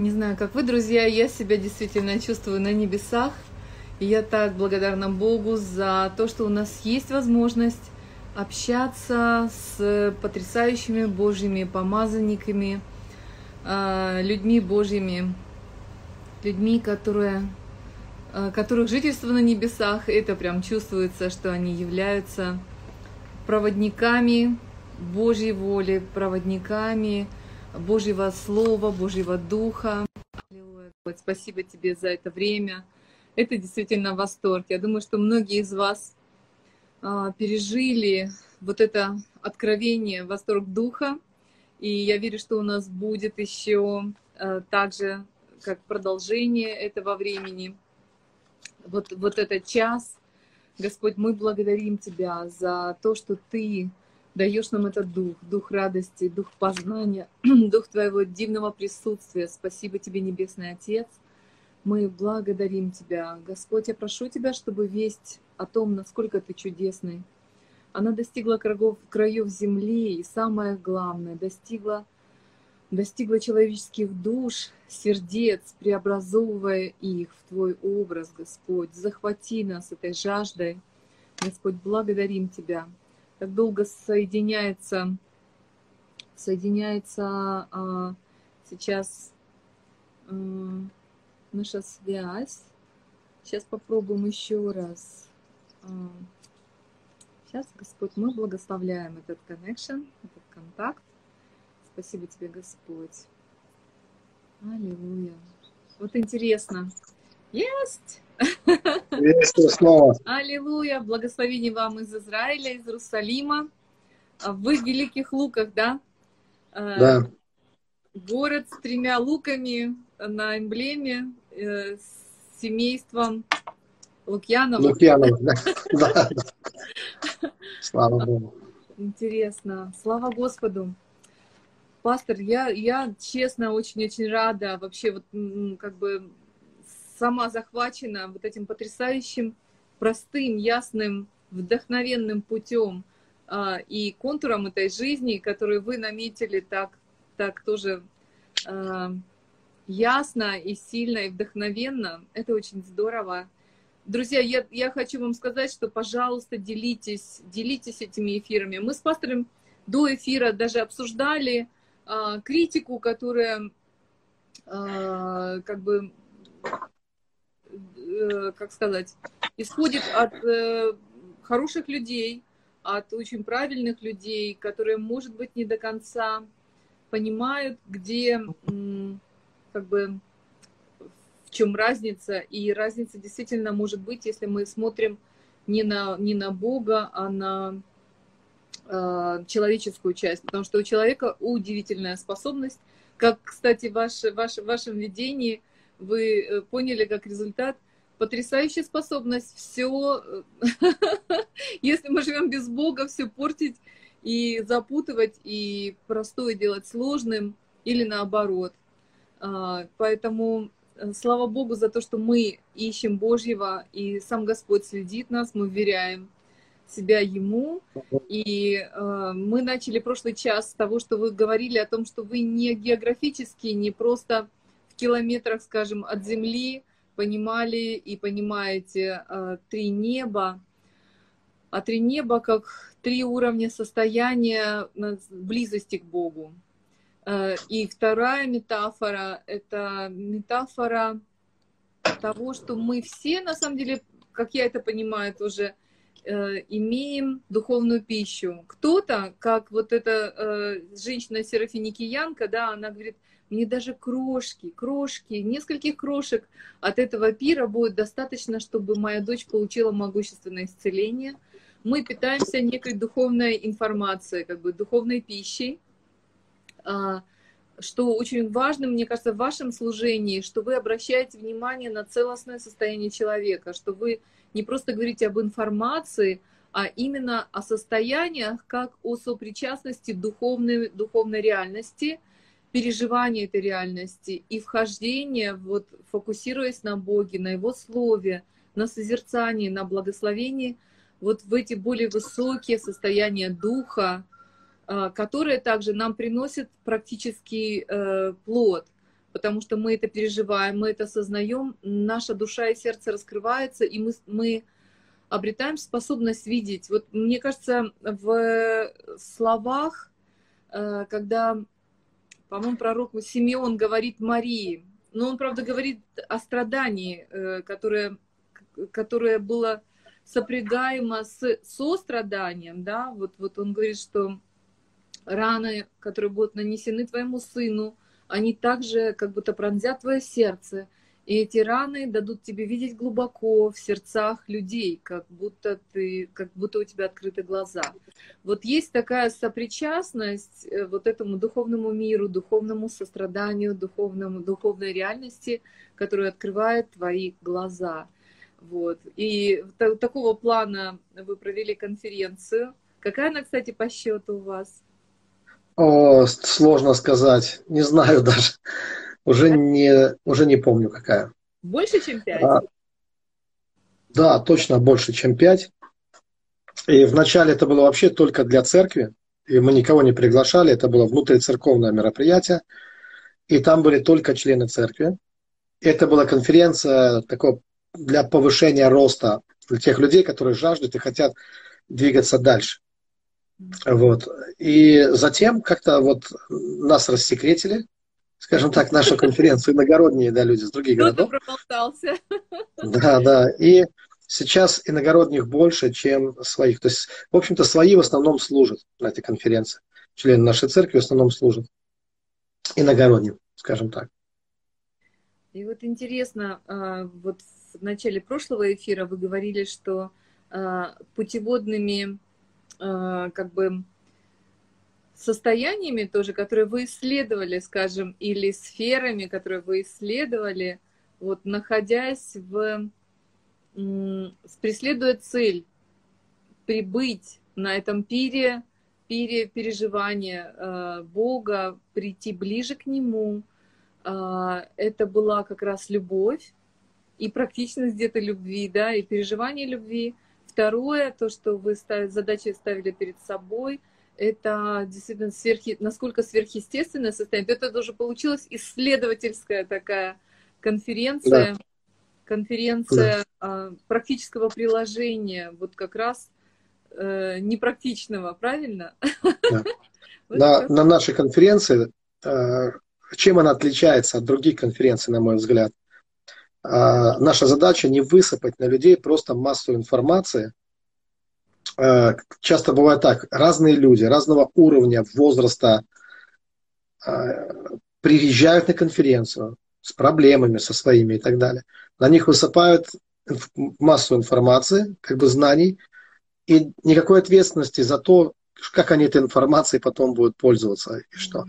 Не знаю, как вы, друзья, я себя действительно чувствую на небесах. И я так благодарна Богу за то, что у нас есть возможность общаться с потрясающими Божьими помазанниками, а, людьми Божьими, людьми, которые, а, которых жительство на небесах, это прям чувствуется, что они являются проводниками Божьей воли, проводниками Божьего Слова, Божьего Духа. Спасибо тебе за это время. Это действительно восторг. Я думаю, что многие из вас а, пережили вот это откровение, восторг Духа. И я верю, что у нас будет еще а, также как продолжение этого времени. Вот, вот этот час. Господь, мы благодарим Тебя за то, что Ты даешь нам этот дух, дух радости, дух познания, дух Твоего дивного присутствия. Спасибо Тебе, Небесный Отец. Мы благодарим Тебя. Господь, я прошу Тебя, чтобы весть о том, насколько Ты чудесный, она достигла краев, краев земли, и самое главное, достигла, достигла человеческих душ, сердец, преобразовывая их в Твой образ, Господь. Захвати нас этой жаждой. Господь, благодарим Тебя так долго соединяется, соединяется а, сейчас а, наша связь. Сейчас попробуем еще раз. А, сейчас, Господь, мы благословляем этот connection, этот контакт. Спасибо тебе, Господь. Аллилуйя. Вот интересно. Есть! Приветствую снова. Аллилуйя. Благословение вам из Израиля, из Иерусалима. Вы в Великих Луках, да? А, да. Город с тремя луками на эмблеме, э, с семейством Лукьянова. Лукьянов, да. Слава Богу. Интересно. Слава Господу. Пастор, я, я честно очень-очень рада вообще вот как бы сама захвачена вот этим потрясающим, простым, ясным, вдохновенным путем а, и контуром этой жизни, который вы наметили так, так тоже а, ясно и сильно и вдохновенно. Это очень здорово. Друзья, я, я хочу вам сказать, что, пожалуйста, делитесь, делитесь этими эфирами. Мы с пастором до эфира даже обсуждали а, критику, которая а, как бы Э, как сказать, исходит от э, хороших людей, от очень правильных людей, которые, может быть, не до конца понимают, где как бы в чем разница. И разница действительно может быть, если мы смотрим не на, не на Бога, а на э, человеческую часть. Потому что у человека удивительная способность, как, кстати, ваш, ваш, в вашем видении вы э, поняли как результат – потрясающая способность все, если мы живем без Бога, все портить и запутывать, и простое делать сложным, или наоборот. А, поэтому э, слава Богу за то, что мы ищем Божьего, и сам Господь следит нас, мы вверяем себя Ему. И э, мы начали прошлый час с того, что вы говорили о том, что вы не географически, не просто в километрах, скажем, от Земли, понимали и понимаете э, три неба, а три неба как три уровня состояния близости к Богу. Э, и вторая метафора — это метафора того, что мы все, на самом деле, как я это понимаю тоже, э, имеем духовную пищу. Кто-то, как вот эта женщина Серафиникиянка, да, она говорит — мне даже крошки, крошки, нескольких крошек от этого пира будет достаточно, чтобы моя дочь получила могущественное исцеление. Мы питаемся некой духовной информацией, как бы духовной пищей, а, что очень важно, мне кажется, в вашем служении, что вы обращаете внимание на целостное состояние человека, что вы не просто говорите об информации, а именно о состояниях, как о сопричастности духовной, духовной реальности – переживание этой реальности и вхождение, вот, фокусируясь на Боге, на Его Слове, на созерцании, на благословении, вот в эти более высокие состояния духа, а, которые также нам приносят практический э, плод. потому что мы это переживаем, мы это осознаем, наша душа и сердце раскрывается, и мы, мы обретаем способность видеть. Вот мне кажется, в словах, э, когда, по-моему, пророк Симеон говорит Марии, но он, правда, говорит о страдании, э, которое, которое было сопрягаемо с состраданием, да, вот, вот он говорит, что раны, которые будут нанесены твоему сыну, они также как будто пронзят твое сердце, и эти раны дадут тебе видеть глубоко в сердцах людей, как будто ты, как будто у тебя открыты глаза. Вот есть такая сопричастность э, вот этому духовному миру, духовному состраданию, духовному, духовной реальности, которая открывает твои глаза. Вот. И такого плана вы провели конференцию. Какая она, кстати, по счету у вас? О, сложно сказать. Не знаю даже. Уже не, уже не помню, какая. Больше, чем пять? А, да, точно больше, чем пять. И вначале это было вообще только для церкви, и мы никого не приглашали, это было внутрицерковное мероприятие, и там были только члены церкви. Это была конференция такого для повышения роста для тех людей, которые жаждут и хотят двигаться дальше. Вот. И затем как-то вот нас рассекретили, скажем так, нашу конференцию иногородние, да, люди из других городов. проболтался. Да, да. И сейчас иногородних больше, чем своих. То есть, в общем-то, свои в основном служат на этой конференции. Члены нашей церкви в основном служат иногородним, скажем так. И вот интересно, а, вот в начале прошлого эфира вы говорили, что а, путеводными а, как бы состояниями тоже, которые вы исследовали, скажем, или сферами, которые вы исследовали, вот находясь в, преследуя цель прибыть на этом пире, пире переживания э, Бога, прийти ближе к Нему, э, это была как раз любовь и практичность где-то любви, да, и переживание любви. Второе, то, что вы ставили, задачи ставили перед собой – это действительно сверхи, насколько сверхъестественное состояние. Это тоже получилась исследовательская такая конференция, да. конференция да. практического приложения, вот как раз э, непрактичного, правильно? Да. на, на нашей конференции, э, чем она отличается от других конференций, на мой взгляд? Э, наша задача не высыпать на людей просто массу информации, часто бывает так, разные люди разного уровня, возраста э, приезжают на конференцию с проблемами со своими и так далее. На них высыпают массу информации, как бы знаний, и никакой ответственности за то, как они этой информацией потом будут пользоваться и что.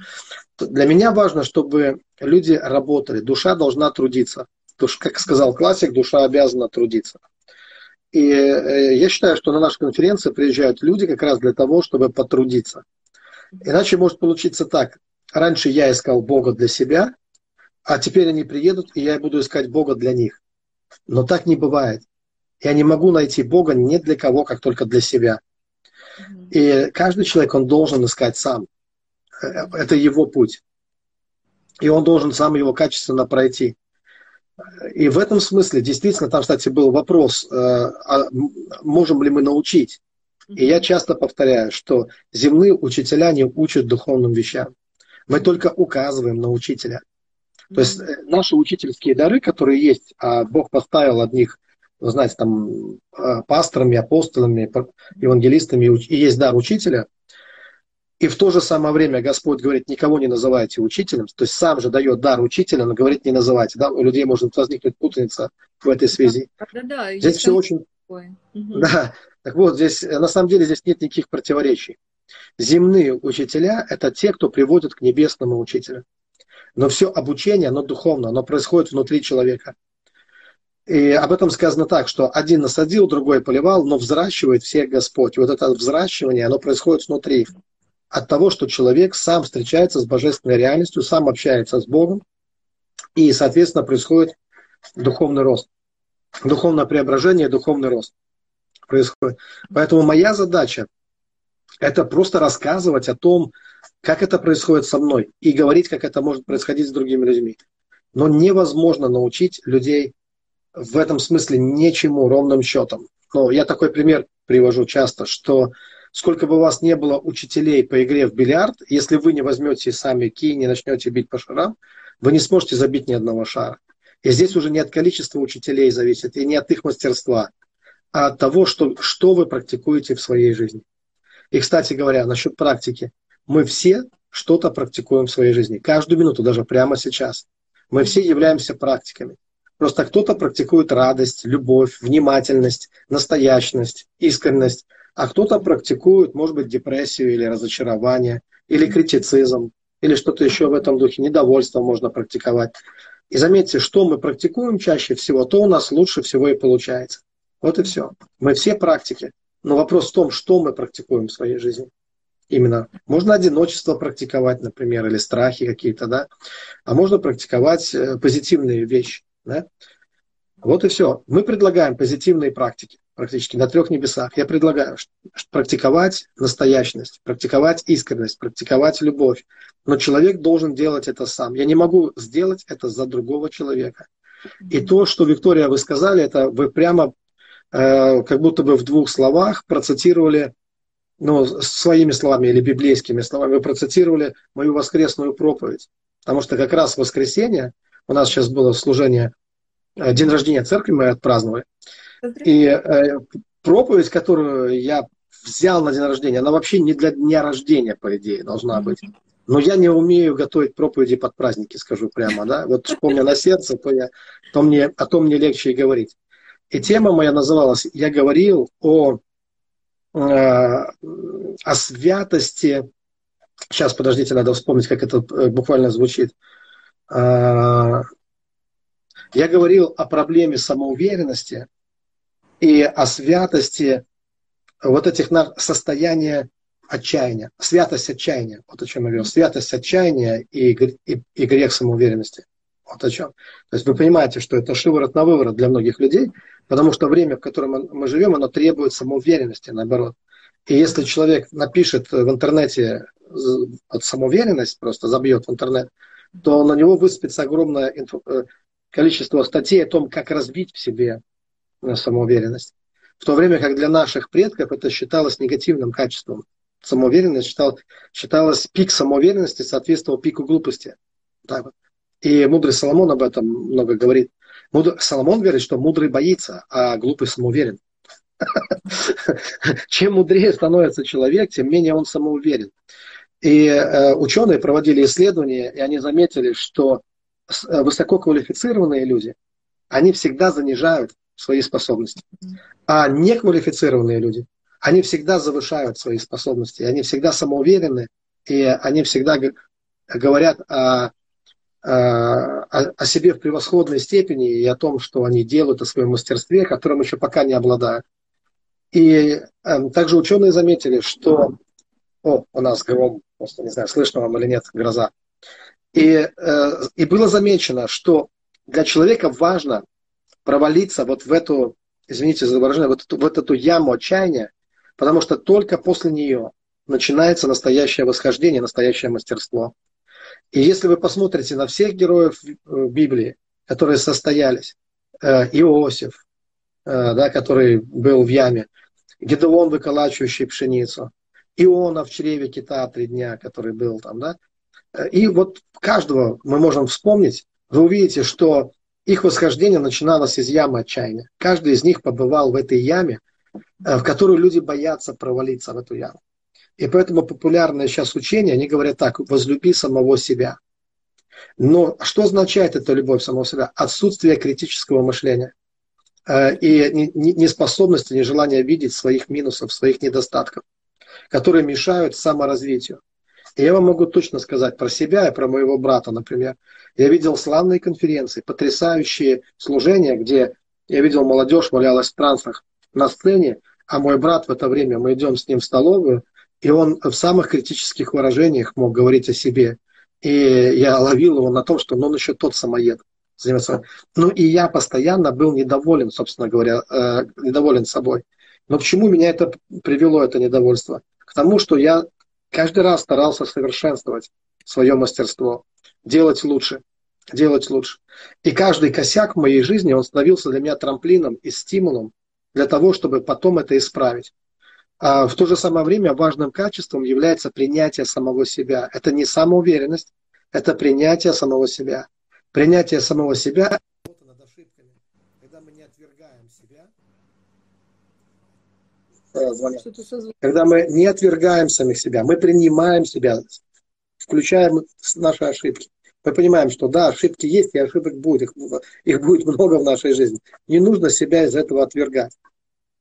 Для меня важно, чтобы люди работали. Душа должна трудиться. Душ, как сказал классик, душа обязана трудиться. И э, я считаю, что на нашу конференцию приезжают люди как раз для того, чтобы потрудиться. Иначе может получиться так. Раньше я искал Бога для себя, а теперь они приедут, и я буду искать Бога для них. Но так не бывает. Я не могу найти Бога ни для кого, как только для себя. И каждый человек, он должен искать сам. Э, это его путь. И он должен сам его качественно пройти. И в этом смысле действительно, там, кстати, был вопрос, э, а можем ли мы научить? И я часто повторяю, что земные учителя не учат духовным вещам. Мы только указываем на учителя. То есть э, наши учительские дары, которые есть, а Бог поставил одних, вы знаете, там, э, пасторами, апостолами, евангелистами, и есть дар учителя – и в то же самое время Господь говорит, никого не называйте учителем, то есть сам же дает дар учителя, но говорит, не называйте. Да? У людей может возникнуть путаница в этой связи. Да, да, да. Здесь все очень... Угу. Да, так вот, здесь на самом деле здесь нет никаких противоречий. Земные учителя – это те, кто приводит к небесному учителю. Но все обучение, оно духовно, оно происходит внутри человека. И об этом сказано так, что один насадил, другой поливал, но взращивает всех Господь. И вот это взращивание, оно происходит внутри от того, что человек сам встречается с божественной реальностью, сам общается с Богом, и, соответственно, происходит духовный рост. Духовное преображение, духовный рост происходит. Поэтому моя задача – это просто рассказывать о том, как это происходит со мной, и говорить, как это может происходить с другими людьми. но невозможно научить людей в этом смысле ничему ровным счетом. Но я такой пример привожу часто, что сколько бы у вас не было учителей по игре в бильярд, если вы не возьмете сами ки, не начнете бить по шарам, вы не сможете забить ни одного шара. И здесь уже не от количества учителей зависит, и не от их мастерства, а от того, что, что вы практикуете в своей жизни. И, кстати говоря, насчет практики. Мы все что-то практикуем в своей жизни. Каждую минуту, даже прямо сейчас. Мы все являемся практиками. Просто кто-то практикует радость, любовь, внимательность, настоящность, искренность, а кто-то практикует, может быть, депрессию или разочарование, или критицизм, или что-то еще в этом духе, недовольство можно практиковать. И заметьте, что мы практикуем чаще всего, то у нас лучше всего и получается. Вот и все. Мы все практики. Но вопрос в том, что мы практикуем в своей жизни. Именно. Можно одиночество практиковать, например, или страхи какие-то, да. А можно практиковать э, позитивные вещи, да. Вот и все. Мы предлагаем позитивные практики практически на трех небесах. Я предлагаю практиковать настоящность, практиковать искренность, практиковать любовь. Но человек должен делать это сам. Я не могу сделать это за другого человека. И то, что, Виктория, вы сказали, это вы прямо э, как будто бы в двух словах процитировали, ну, своими словами или библейскими словами, вы процитировали мою воскресную проповедь. Потому что как раз воскресенье, у нас сейчас было служение, день рождения церкви мы отпраздновали, и э, проповедь, которую я взял на день рождения, она вообще не для дня рождения, по идее, должна быть. Но я не умею готовить проповеди под праздники, скажу прямо, да. Вот что меня на сердце, то, я, то мне, о том мне легче и говорить. И тема моя называлась «Я говорил о, э, о святости». Сейчас, подождите, надо вспомнить, как это э, буквально звучит. Э, я говорил о проблеме самоуверенности – и о святости вот этих состояния отчаяния. Святость отчаяния. Вот о чем я говорил. Святость отчаяния и, и, и грех самоуверенности. Вот о чем. То есть вы понимаете, что это шиворот на выворот для многих людей, потому что время, в котором мы живем, оно требует самоуверенности, наоборот. И если человек напишет в интернете от самоуверенность, просто забьет в интернет, то на него выспится огромное э, количество статей о том, как разбить в себе самоуверенность. В то время как для наших предков это считалось негативным качеством. Самоуверенность считал, считалось пик самоуверенности соответствовал пику глупости. Вот. И мудрый Соломон об этом много говорит. Мудр... Соломон говорит, что мудрый боится, а глупый самоуверен. Чем мудрее становится человек, тем менее он самоуверен. И э, ученые проводили исследования, и они заметили, что э, высококвалифицированные люди, они всегда занижают свои способности. А неквалифицированные люди, они всегда завышают свои способности, они всегда самоуверены, и они всегда говорят о, о, о себе в превосходной степени и о том, что они делают, о своем мастерстве, которым еще пока не обладают. И э, также ученые заметили, что... О, у нас гром, просто не знаю, слышно вам или нет, гроза. И, э, и было замечено, что для человека важно провалиться вот в эту, извините за выражение, вот эту, вот эту яму отчаяния, потому что только после нее начинается настоящее восхождение, настоящее мастерство. И если вы посмотрите на всех героев в Библии, которые состоялись, э, Иосиф, э, да, который был в яме, Гедеон, выколачивающий пшеницу, Иона в чреве кита три дня, который был там, да, э, и вот каждого мы можем вспомнить, вы увидите, что их восхождение начиналось из ямы отчаяния. Каждый из них побывал в этой яме, э, в которую люди боятся провалиться в эту яму. И поэтому популярное сейчас учение, они говорят так, возлюби самого себя. Но что означает эта любовь самого себя? Отсутствие критического мышления э, и неспособности, нежелания видеть своих минусов, своих недостатков, которые мешают саморазвитию. И я вам могу точно сказать про себя и про моего брата, например. Я видел славные конференции, потрясающие служения, где я видел молодежь валялась в трансах на сцене, а мой брат в это время, мы идем с ним в столовую, и он в самых критических выражениях мог говорить о себе. И я ловил его на том, что ну, он еще тот самоед. Ну и я постоянно был недоволен, собственно говоря, э, недоволен собой. Но к чему меня это привело, это недовольство? К тому, что я каждый раз старался совершенствовать свое мастерство, делать лучше. делать лучше. И каждый косяк в моей жизни, он становился для меня трамплином и стимулом для того, чтобы потом это исправить. А в то же самое время важным качеством является принятие самого себя. Это не самоуверенность, это принятие самого себя. Принятие самого себя над ошибками, когда мы не отвергаем себя, э, когда мы не отвергаем самих себя, мы принимаем себя, включаем наши ошибки. Мы понимаем, что да, ошибки есть, и ошибок будет, их, их будет много в нашей жизни. Не нужно себя из этого отвергать.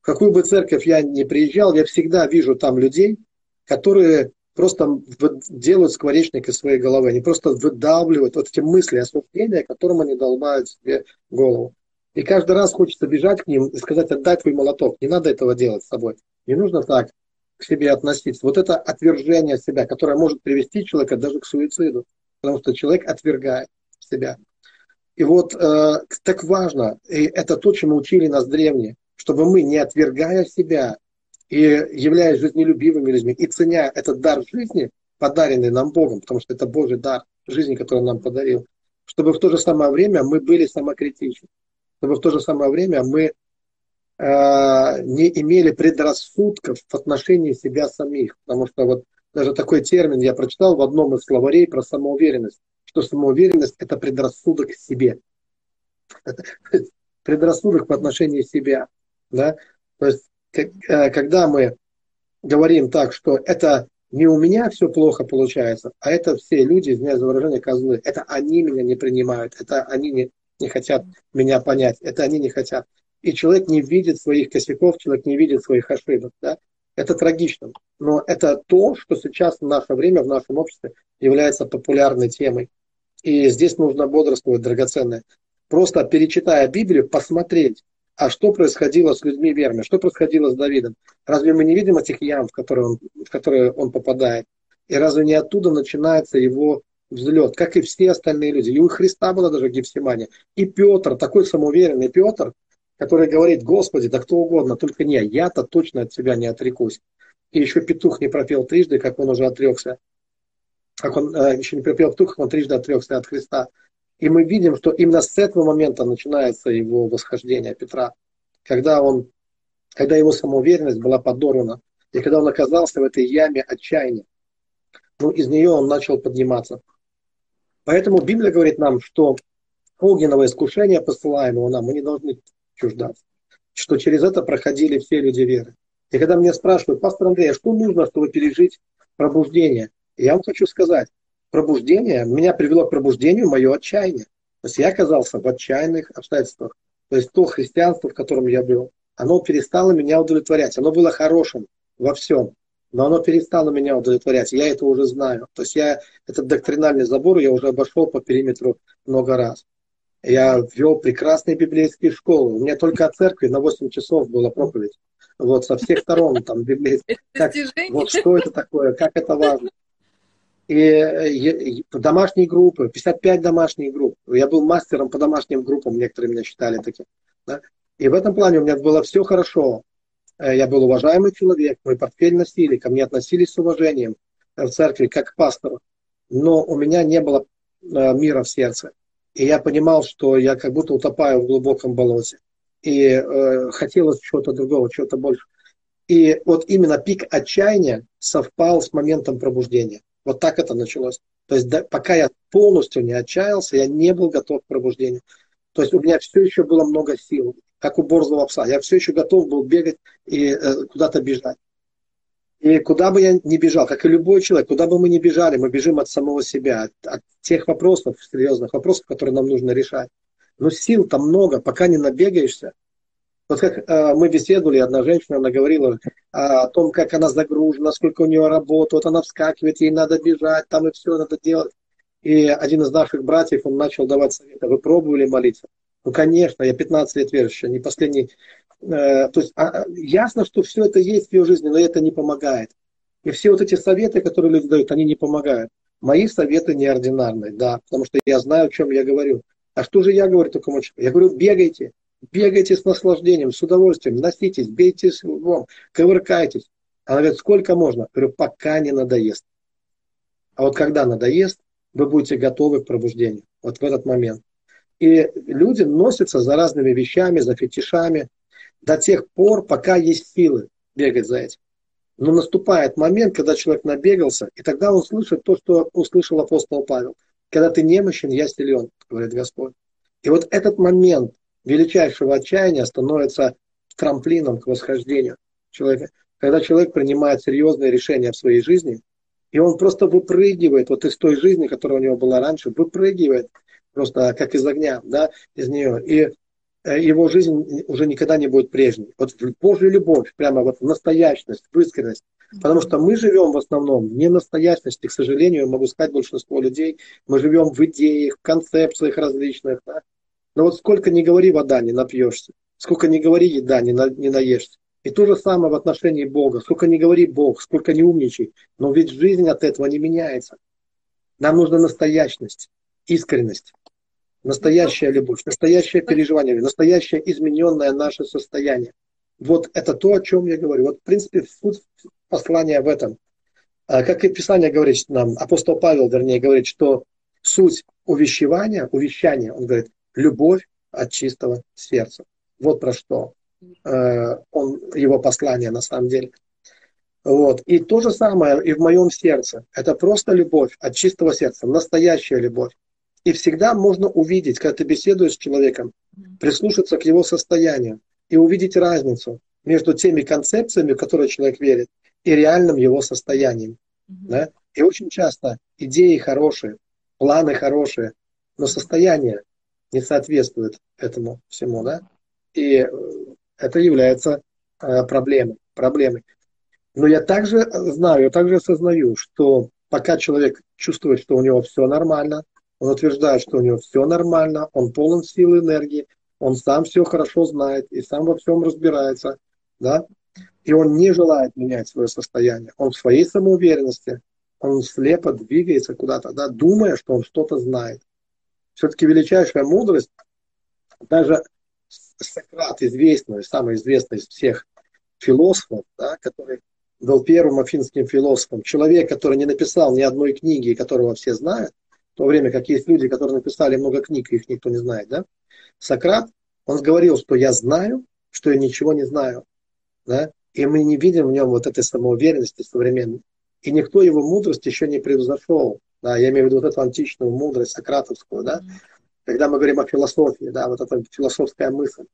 В какую бы церковь я ни приезжал, я всегда вижу там людей, которые просто делают скворечник из своей головы. Они просто выдавливают вот эти мысли, осуждения, которым они долбают себе голову. И каждый раз хочется бежать к ним и сказать, отдай твой молоток. Не надо этого делать с собой. Не нужно так к себе относиться. Вот это отвержение себя, которое может привести человека даже к суициду. Потому что человек отвергает себя. И вот э, так важно, и это то, чему учили нас древние, чтобы мы, не отвергая себя, и являясь жизнелюбивыми людьми, и ценя этот дар жизни, подаренный нам Богом, потому что это Божий дар жизни, который Он нам подарил, чтобы в то же самое время мы были самокритичны, чтобы в то же самое время мы э, не имели предрассудков в отношении себя самих. Потому что вот даже такой термин я прочитал в одном из словарей про самоуверенность, что самоуверенность – это предрассудок к себе. Предрассудок по отношению к себе. Да? То есть Э, когда мы говорим так, что это не у меня все плохо получается, а это все люди, извиняюсь за выражение, козлы. Это они меня не принимают, это они не, не хотят меня понять, это они не хотят. И человек не видит своих косяков, человек не видит своих ошибок. Да? Это трагично. Но это то, что сейчас в наше время, в нашем обществе является популярной темой. И здесь нужно бодрствовать, драгоценное. Просто перечитая Библию, посмотреть, а что происходило с людьми верными? Что происходило с Давидом? Разве мы не видим этих ям, в которые он, в которые он попадает? И разве не оттуда начинается его взлет, как и все остальные люди? И у Христа была даже Гефсимания. И Петр, такой самоуверенный Петр, который говорит, Господи, да кто угодно, только не, я-то точно от тебя не отрекусь. И еще петух не пропел трижды, как он уже отрекся. Как он э, еще не пропел петух, он трижды отрекся от Христа. И мы видим, что именно с этого момента начинается его восхождение Петра, когда, он, когда его самоуверенность была подорвана, и когда он оказался в этой яме отчаяния. Ну, из нее он начал подниматься. Поэтому Библия говорит нам, что огненного искушения, посылаемого нам, мы не должны чуждаться. Что через это проходили все люди веры. И когда меня спрашивают, пастор Андрей, а что нужно, чтобы пережить пробуждение? я вам хочу сказать, пробуждение, меня привело к пробуждению мое отчаяние. То есть я оказался в отчаянных обстоятельствах. То есть то христианство, в котором я был, оно перестало меня удовлетворять. Оно было хорошим во всем, но оно перестало меня удовлетворять. Я это уже знаю. То есть я этот доктринальный забор я уже обошел по периметру много раз. Я ввел прекрасные библейские школы. У меня только от церкви на 8 часов была проповедь. Вот со всех сторон там библейские. Как, вот что это такое, как это важно и, и домашние группы, 55 домашних групп. Я был мастером по домашним группам, некоторые меня считали таким. Да? И в этом плане у меня было все хорошо. Э, я был уважаемый человек, мой портфель носили, ко мне относились с уважением в церкви, как к пастору. Но у меня не было э, мира в сердце. И я понимал, что я как будто утопаю в глубоком болоте. И э, хотелось чего-то другого, чего-то больше. И вот именно пик отчаяния совпал с моментом пробуждения. Вот так это началось. То есть да, пока я полностью не отчаялся, я не был готов к пробуждению. То есть у меня все еще было много сил, как у борзого пса. Я все еще готов был бегать и э, куда-то бежать. И куда бы я ни бежал, как и любой человек, куда бы мы ни бежали, мы бежим от самого себя, от, от тех вопросов, серьезных вопросов, которые нам нужно решать. Но сил там много, пока не набегаешься, вот как э, мы беседовали, одна женщина, она говорила э, о том, как она загружена, сколько у нее работы, вот она вскакивает, ей надо бежать, там и все надо делать. И один из наших братьев, он начал давать советы, вы пробовали молиться? Ну, конечно, я 15 лет верующий, не последний. Э, то есть а, ясно, что все это есть в ее жизни, но это не помогает. И все вот эти советы, которые люди дают, они не помогают. Мои советы неординарные, да, потому что я знаю, о чем я говорю. А что же я говорю такому человеку? Я говорю, бегайте, бегайте с наслаждением, с удовольствием, носитесь, бейте с львом, ковыркайтесь. Она говорит, сколько можно? Я говорю, пока не надоест. А вот когда надоест, вы будете готовы к пробуждению. вот в этот момент. И люди носятся за разными вещами, за фетишами до тех пор, пока есть силы бегать за этим. Но наступает момент, когда человек набегался, и тогда он слышит то, что услышал апостол Павел. Когда ты немощен, я силен, говорит Господь. И вот этот момент величайшего отчаяния становится трамплином к восхождению человека. Когда человек принимает серьезные решения в своей жизни, и он просто выпрыгивает вот из той жизни, которая у него была раньше, выпрыгивает просто как из огня, да, из нее. И Э, его жизнь уже никогда не будет прежней. Вот Божья любовь, прямо вот настоящность, искренность. Потому что мы живем в основном не настоящности, к сожалению, могу сказать большинство людей, мы живем в идеях, в концепциях различных. Да? Но вот сколько не говори вода, не напьешься. Сколько не говори еда, не, на, не наешься. И то же самое в отношении Бога. Сколько не говори Бог, сколько не умничай. Но ведь жизнь от этого не меняется. Нам нужна настоящность, искренность. Настоящая любовь, настоящее переживание, настоящее измененное наше состояние. Вот это то, о чем я говорю. Вот, в принципе, суть послания в этом. А, как и Писание говорит нам, апостол Павел, вернее, говорит, что суть увещевания, увещания, он говорит, любовь от чистого сердца. Вот про что э, он, его послание на самом деле. Вот. И то же самое и в моем сердце. Это просто любовь от чистого сердца, настоящая любовь. И всегда можно увидеть, когда ты беседуешь с человеком, прислушаться к его состоянию и увидеть разницу между теми концепциями, в которые человек верит, и реальным его состоянием. Mm-hmm. Да? И очень часто идеи хорошие, планы хорошие, но состояние не соответствует этому всему. Да? И э, это является э, проблемой, проблемой. Но я также знаю, я также осознаю, что пока человек чувствует, что у него все нормально, он утверждает, что у него все нормально, он полон силы и энергии, он сам все хорошо знает и сам во всем разбирается, да, и он не желает менять свое состояние. Он в своей самоуверенности, он слепо двигается куда-то, да, думая, что он что-то знает. Все-таки величайшая мудрость, даже Сократ, известный, самый известный из всех философов, да, который был первым афинским философом, человек, который не написал ни одной книги, которого все знают, то время как есть люди, которые написали много книг, их никто не знает, да? Сократ, он говорил, что я знаю, что я ничего не знаю, да? И мы не видим в нем вот этой самоуверенности современной. И никто его мудрость еще не превзошел. Да, я имею в виду вот эту античную мудрость, сократовскую, да. Когда мы говорим о философии, да, вот эта философская мысль,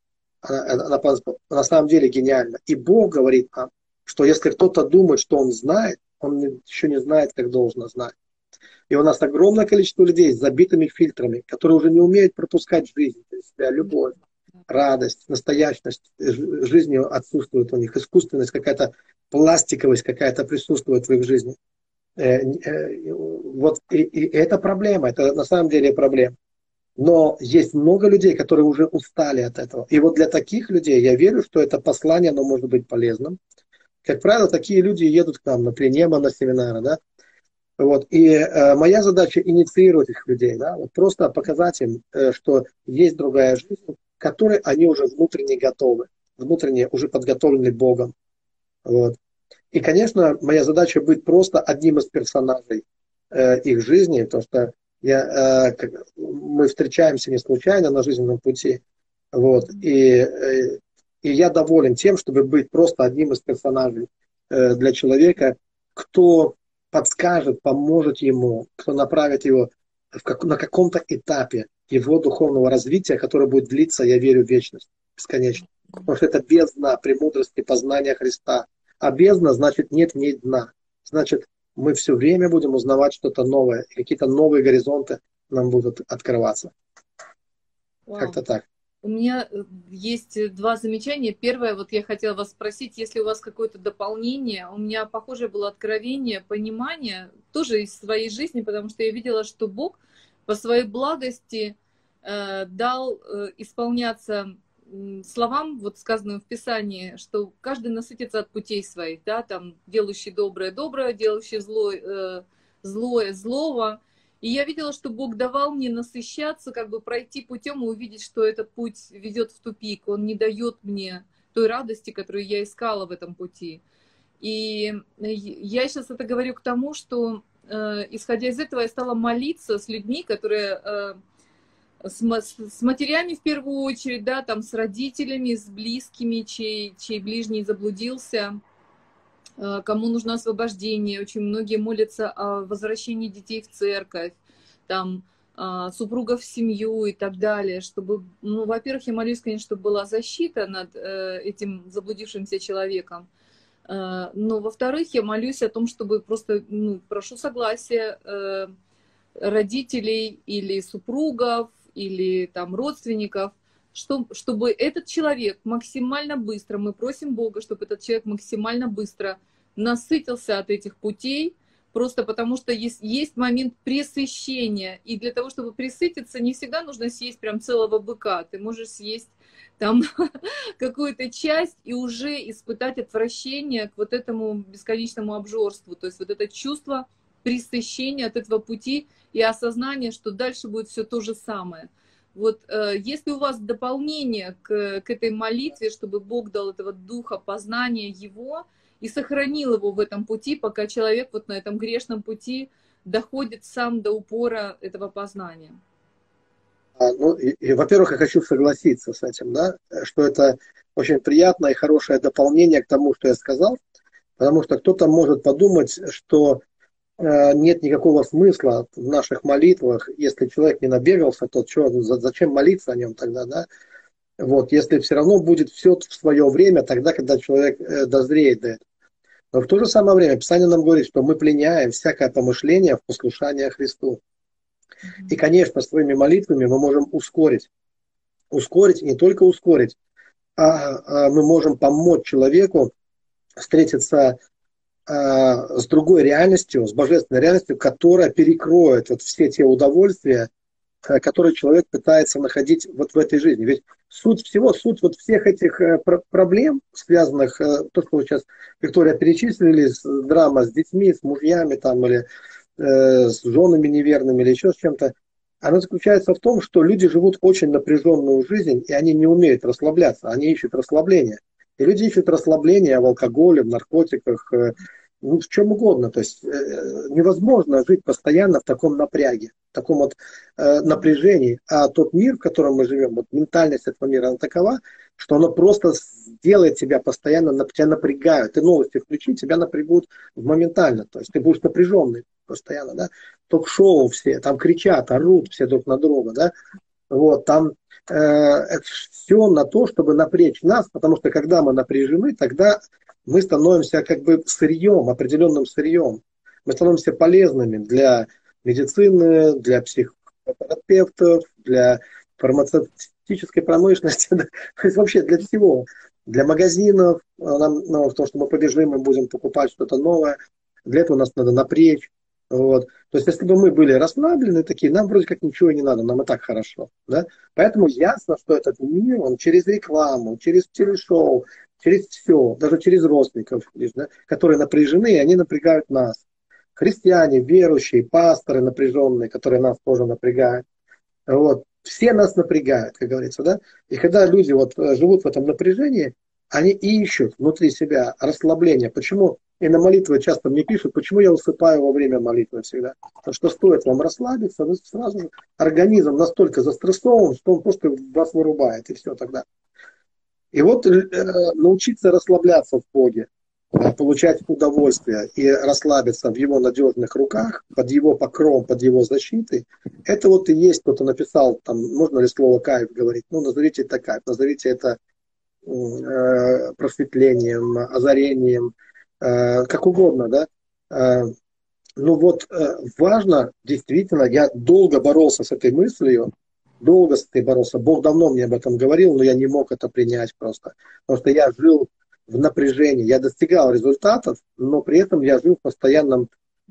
она, она, она на самом деле гениальна. И Бог говорит нам, что если кто-то думает, что он знает, он еще не знает, как должно знать. И у нас огромное количество людей с забитыми фильтрами, которые уже не умеют пропускать жизнь, есть себя, любовь, радость, настоящность жизни отсутствует у них, искусственность, какая-то пластиковость какая-то присутствует в их жизни. Э, э, вот и, и это проблема, это на самом деле проблема. Но есть много людей, которые уже устали от этого. И вот для таких людей я верю, что это послание, оно может быть полезным. Как правило, такие люди едут к нам на Принема, на семинары, да, вот. И э, моя задача инициировать этих людей, да, вот просто показать им, э, что есть другая жизнь, к которой они уже внутренне готовы, внутренне уже подготовлены Богом. Вот. И, конечно, моя задача быть просто одним из персонажей э, их жизни, потому что я, э, мы встречаемся не случайно на жизненном пути. Вот. И, э, и я доволен тем, чтобы быть просто одним из персонажей э, для человека, кто подскажет, поможет ему, кто направит его как, на каком-то этапе его духовного развития, которое будет длиться, я верю, вечность, бесконечно. Потому что это бездна премудрости познания Христа. А бездна значит нет в ней дна. Значит, мы все время будем узнавать что-то новое, какие-то новые горизонты нам будут открываться. Как-то так. У меня э, есть два замечания. Первое, вот я хотела вас спросить, если у вас какое-то дополнение. У меня похожее было откровение, понимание, тоже из своей жизни, потому что я видела, что Бог по своей благости э, дал э, исполняться словам, вот сказанным в Писании, что каждый насытится от путей своих, да, там, делающий доброе доброе, делающий злое, э, злое злого. И я видела, что Бог давал мне насыщаться, как бы пройти путем и увидеть, что этот путь ведет в тупик. Он не дает мне той радости, которую я искала в этом пути. И я сейчас это говорю к тому, что, э, исходя из этого, я стала молиться с людьми, которые э, с, с матерями в первую очередь, да, там с родителями, с близкими, чей, чей ближний заблудился, э, кому нужно освобождение. Очень многие молятся о возвращении детей в церковь, там, а, супругов в семью и так далее, чтобы, ну, во-первых, я молюсь, конечно, чтобы была защита над э, этим заблудившимся человеком, э, но, во-вторых, я молюсь о том, чтобы просто, ну, прошу согласия э, родителей или супругов, или там родственников, что, чтобы этот человек максимально быстро, мы просим Бога, чтобы этот человек максимально быстро насытился от этих путей, просто потому что есть, есть момент пресыщения, и для того, чтобы присытиться, не всегда нужно съесть прям целого быка, ты можешь съесть там какую-то часть и уже испытать отвращение к вот этому бесконечному обжорству, то есть вот это чувство пресыщения от этого пути и осознание, что дальше будет все то же самое. Вот э, если у вас дополнение к, к этой молитве, чтобы Бог дал этого духа познания Его, и сохранил его в этом пути, пока человек вот на этом грешном пути доходит сам до упора этого познания. А, ну, и, и, во-первых, я хочу согласиться с этим, да, что это очень приятное и хорошее дополнение к тому, что я сказал, потому что кто-то может подумать, что нет никакого смысла в наших молитвах, если человек не набегался, то что, зачем молиться о нем тогда, да? Вот, если все равно будет все в свое время, тогда, когда человек э, дозреет до этого. Но в то же самое время Писание нам говорит, что мы пленяем всякое помышление в послушание Христу. И, конечно, своими молитвами мы можем ускорить. Ускорить, не только ускорить, а, а мы можем помочь человеку встретиться с другой реальностью, с божественной реальностью, которая перекроет вот все те удовольствия, Э, который человек пытается находить вот в этой жизни. Ведь суть всего, суть вот всех этих э, проблем, связанных, э, то, что вы сейчас, Виктория, перечислили, драма с детьми, с мужьями там, или э, с женами неверными, или еще с чем-то, она заключается в том, что люди живут очень напряженную жизнь, и они не умеют расслабляться, они ищут расслабление. И люди ищут расслабление в алкоголе, в наркотиках, ну, в чем угодно. То есть э, невозможно жить постоянно в таком напряге, в таком вот э, напряжении. А тот мир, в котором мы живем, вот ментальность этого мира, она такова, что она просто делает тебя постоянно, тебя напрягают. Ты новости включи, тебя напрягут моментально. То есть ты будешь напряженный постоянно, да. Ток-шоу все, там кричат, орут все друг на друга, да. Вот, там э, все на то, чтобы напрячь нас, потому что когда мы напряжены, тогда мы становимся как бы сырьем, определенным сырьем. Мы становимся полезными для медицины, для психотерапевтов, для фармацевтической промышленности, то есть вообще для всего. Для магазинов, нам, ну, то, что мы побежим и будем покупать что-то новое, для этого нас надо напрячь. Вот. То есть, если бы мы были расслаблены такие, нам вроде как ничего не надо, нам и так хорошо. Да? Поэтому ясно, что этот мир, он через рекламу, через телешоу, через все, даже через родственников, да, которые напряжены, и они напрягают нас. Христиане, верующие, пасторы напряженные, которые нас тоже напрягают. Вот. Все нас напрягают, как говорится. Да? И когда люди вот э, живут в этом напряжении, они ищут внутри себя расслабление. Почему? И на молитвы часто мне пишут, почему я усыпаю во время молитвы всегда. Потому что стоит вам расслабиться, вы сразу же организм настолько застрессован, что он просто вас вырубает, и все тогда. И вот э, научиться расслабляться в Боге, получать удовольствие и расслабиться в его надежных руках, под его покровом, под его защитой, это вот и есть, кто-то написал, там, можно ли слово кайф говорить, ну, назовите это кайф, назовите это э, просветлением, озарением, как угодно, да. Э, ну вот э, важно, действительно, я долго боролся с этой мыслью, долго с этой боролся. Бог давно мне об этом говорил, но я не мог это принять просто. Потому что я жил в напряжении. Я достигал результатов, но при этом я жил в постоянном,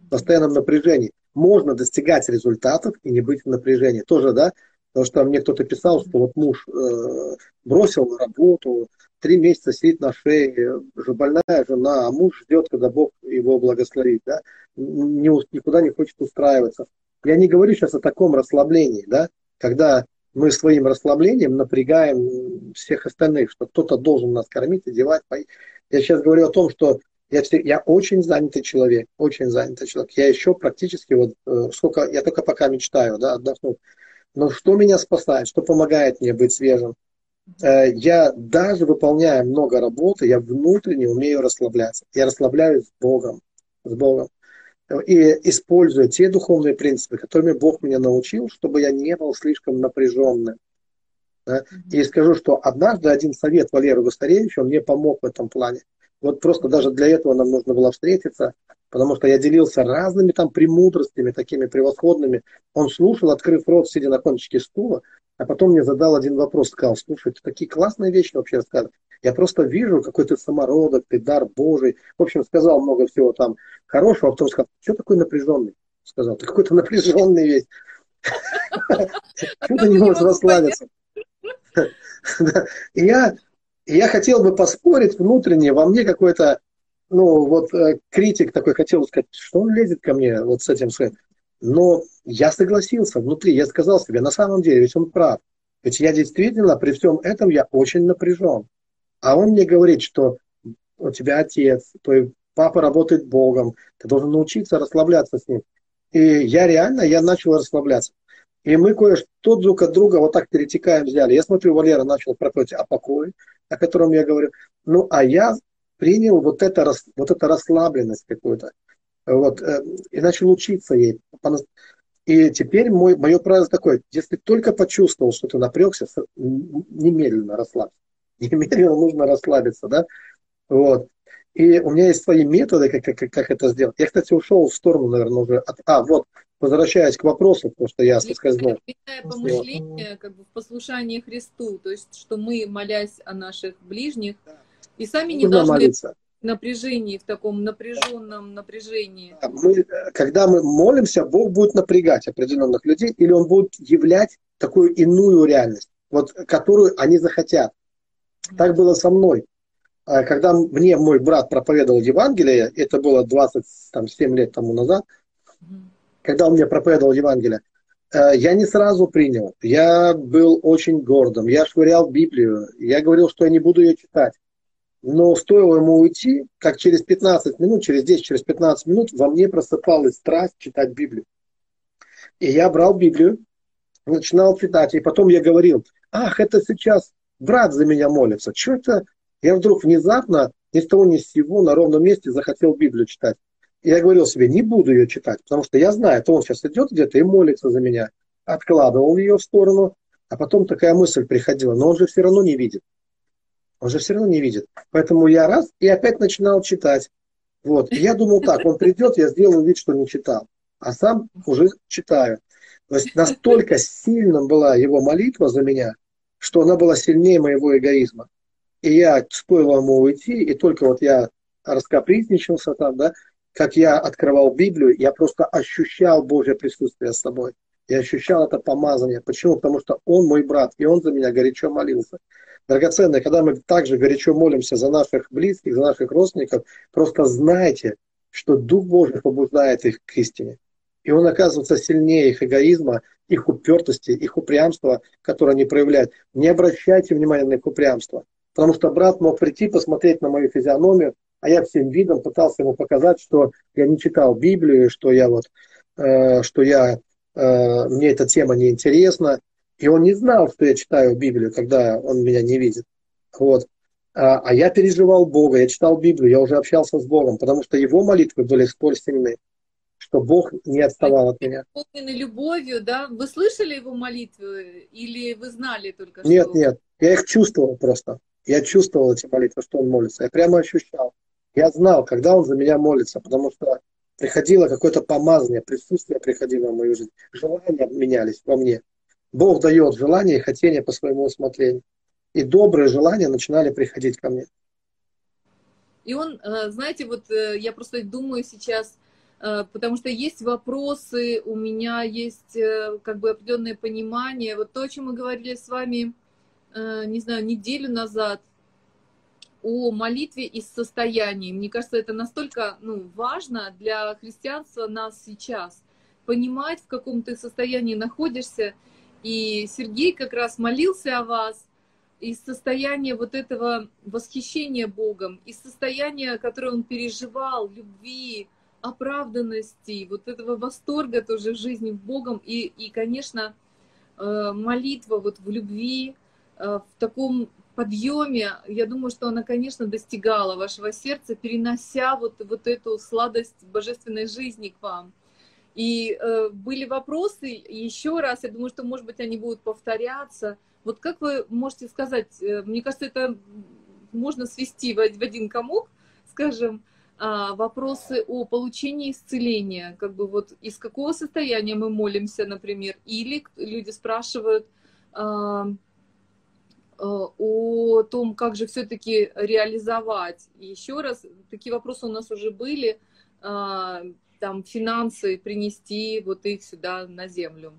постоянном напряжении. Можно достигать результатов и не быть в напряжении. Тоже, да? Потому что мне кто-то писал, что вот муж э, бросил работу, три месяца сидит на шее, уже больная жена, а муж ждет, когда Бог его благословит, да? Не, никуда не хочет устраиваться. Я не говорю сейчас о таком расслаблении, да? когда мы своим расслаблением напрягаем всех остальных, что кто-то должен нас кормить, одевать. Я сейчас говорю о том, что я, все, я очень занятый человек, очень занятый человек. Я еще практически вот э, сколько, я только пока мечтаю, да, отдохнуть. Но что меня спасает, что помогает мне быть свежим? Э, я даже выполняя много работы, я внутренне умею расслабляться. Я расслабляюсь с Богом, с Богом. И используя те духовные принципы, которыми Бог меня научил, чтобы я не был слишком напряженным. И скажу, что однажды один совет Валеру Густаревичу, он мне помог в этом плане. Вот просто даже для этого нам нужно было встретиться, потому что я делился разными там премудростями, такими превосходными. Он слушал, открыв рот, сидя на кончике стула, а потом мне задал один вопрос, сказал, слушай, ты такие классные вещи вообще рассказываешь. Я просто вижу, какой ты самородок, ты дар Божий. В общем, сказал много всего там хорошего, а потом сказал, что такой напряженный? Сказал, ты какой-то напряженный весь. Что ты не можешь расслабиться? И я, я хотел бы поспорить внутренне, во мне какой-то, ну, вот э, критик такой хотел сказать, что он лезет ко мне вот с этим своим. Но я согласился внутри, я сказал себе, на самом деле, ведь он прав. Ведь я действительно при всем этом я очень напряжен. А он мне говорит, что у тебя отец, твой папа работает Богом, ты должен научиться расслабляться с ним. И я реально, я начал расслабляться. И мы кое-что друг от друга вот так перетекаем, взяли. Я смотрю, Валера начал проповедовать о покое, о котором я говорю. Ну, а я принял вот это, вот это расслабленность какую-то. Вот, э, и начал учиться ей. И теперь мой, мое правило такое, если только почувствовал, что ты напрягся, немедленно расслабься. Немедленно нужно расслабиться, да? Вот. И у меня есть свои методы, как, как, как это сделать. Я, кстати, ушел в сторону, наверное, уже от... А, вот, возвращаясь к вопросу, потому что я соскользнул. помышление как бы в послушании Христу, то есть, что мы, молясь о наших ближних, и сами не Нужно должны молиться. в напряжении, в таком напряженном напряжении. Мы, когда мы молимся, Бог будет напрягать определенных людей, или Он будет являть такую иную реальность, вот, которую они захотят. Так было со мной. А когда мне мой брат проповедовал Евангелие, это было 27 лет тому назад, когда он мне проповедовал Евангелие, э, я не сразу принял. Я был очень гордым. Я швырял Библию. Я говорил, что я не буду ее читать. Но стоило ему уйти, как через 15 минут, через 10, через 15 минут во мне просыпалась страсть читать Библию. И я брал Библию, начинал читать. И потом я говорил, ах, это сейчас брат за меня молится. Что это? Я вдруг внезапно, ни с того ни с сего, на ровном месте захотел Библию читать я говорил себе, не буду ее читать, потому что я знаю, то он сейчас идет где-то и молится за меня. Откладывал ее в сторону, а потом такая мысль приходила, но он же все равно не видит. Он же все равно не видит. Поэтому я раз и опять начинал читать. Вот. И я думал так, он придет, я сделаю вид, что не читал. А сам уже читаю. То есть настолько сильным была его молитва за меня, что она была сильнее моего эгоизма. И я, стоило ему уйти, и только вот я раскапризничался там, да, как я открывал Библию, я просто ощущал Божье присутствие с собой. Я ощущал это помазание. Почему? Потому что он мой брат, и он за меня горячо молился. Драгоценные, когда мы также горячо молимся за наших близких, за наших родственников, просто знайте, что Дух Божий побуждает их к истине. И он оказывается сильнее их эгоизма, их упертости, их упрямства, которое они проявляют. Не обращайте внимания на их упрямство. Потому что брат мог прийти, посмотреть на мою физиономию, а я всем видом пытался ему показать, что я не читал Библию, что я вот, э, что я, э, мне эта тема не интересна. И он не знал, что я читаю Библию, когда он меня не видит. Вот. А, а я переживал Бога, я читал Библию, я уже общался с Богом, потому что его молитвы были столь сильны, что Бог не отставал от меня. Наполнены любовью, да? Вы слышали его молитвы или вы знали только что? Нет, нет, я их чувствовал просто. Я чувствовал эти молитвы, что он молится. Я прямо ощущал. Я знал, когда он за меня молится, потому что приходило какое-то помазание, присутствие приходило в мою жизнь. Желания менялись во мне. Бог дает желания и хотения по своему усмотрению. И добрые желания начинали приходить ко мне. И он, э, знаете, вот э, я просто думаю сейчас, э, потому что есть вопросы, у меня есть как бы определенное понимание. Вот то, о чем мы говорили с вами, не знаю, неделю назад – о молитве из состояний. Мне кажется, это настолько ну, важно для христианства нас сейчас. Понимать, в каком ты состоянии находишься. И Сергей как раз молился о вас из состояния вот этого восхищения Богом, из состояния, которое он переживал, любви, оправданности, вот этого восторга тоже в жизни Богом. И, и конечно, э, молитва вот в любви, в таком подъеме, я думаю, что она, конечно, достигала вашего сердца, перенося вот, вот эту сладость божественной жизни к вам. И э, были вопросы, еще раз, я думаю, что, может быть, они будут повторяться. Вот как вы можете сказать, э, мне кажется, это можно свести в, в один комок, скажем, э, вопросы о получении исцеления, как бы вот из какого состояния мы молимся, например, или люди спрашивают, э, Э, о том, как же все-таки реализовать. Еще раз, такие вопросы у нас уже были, а, там финансы принести вот их сюда на землю.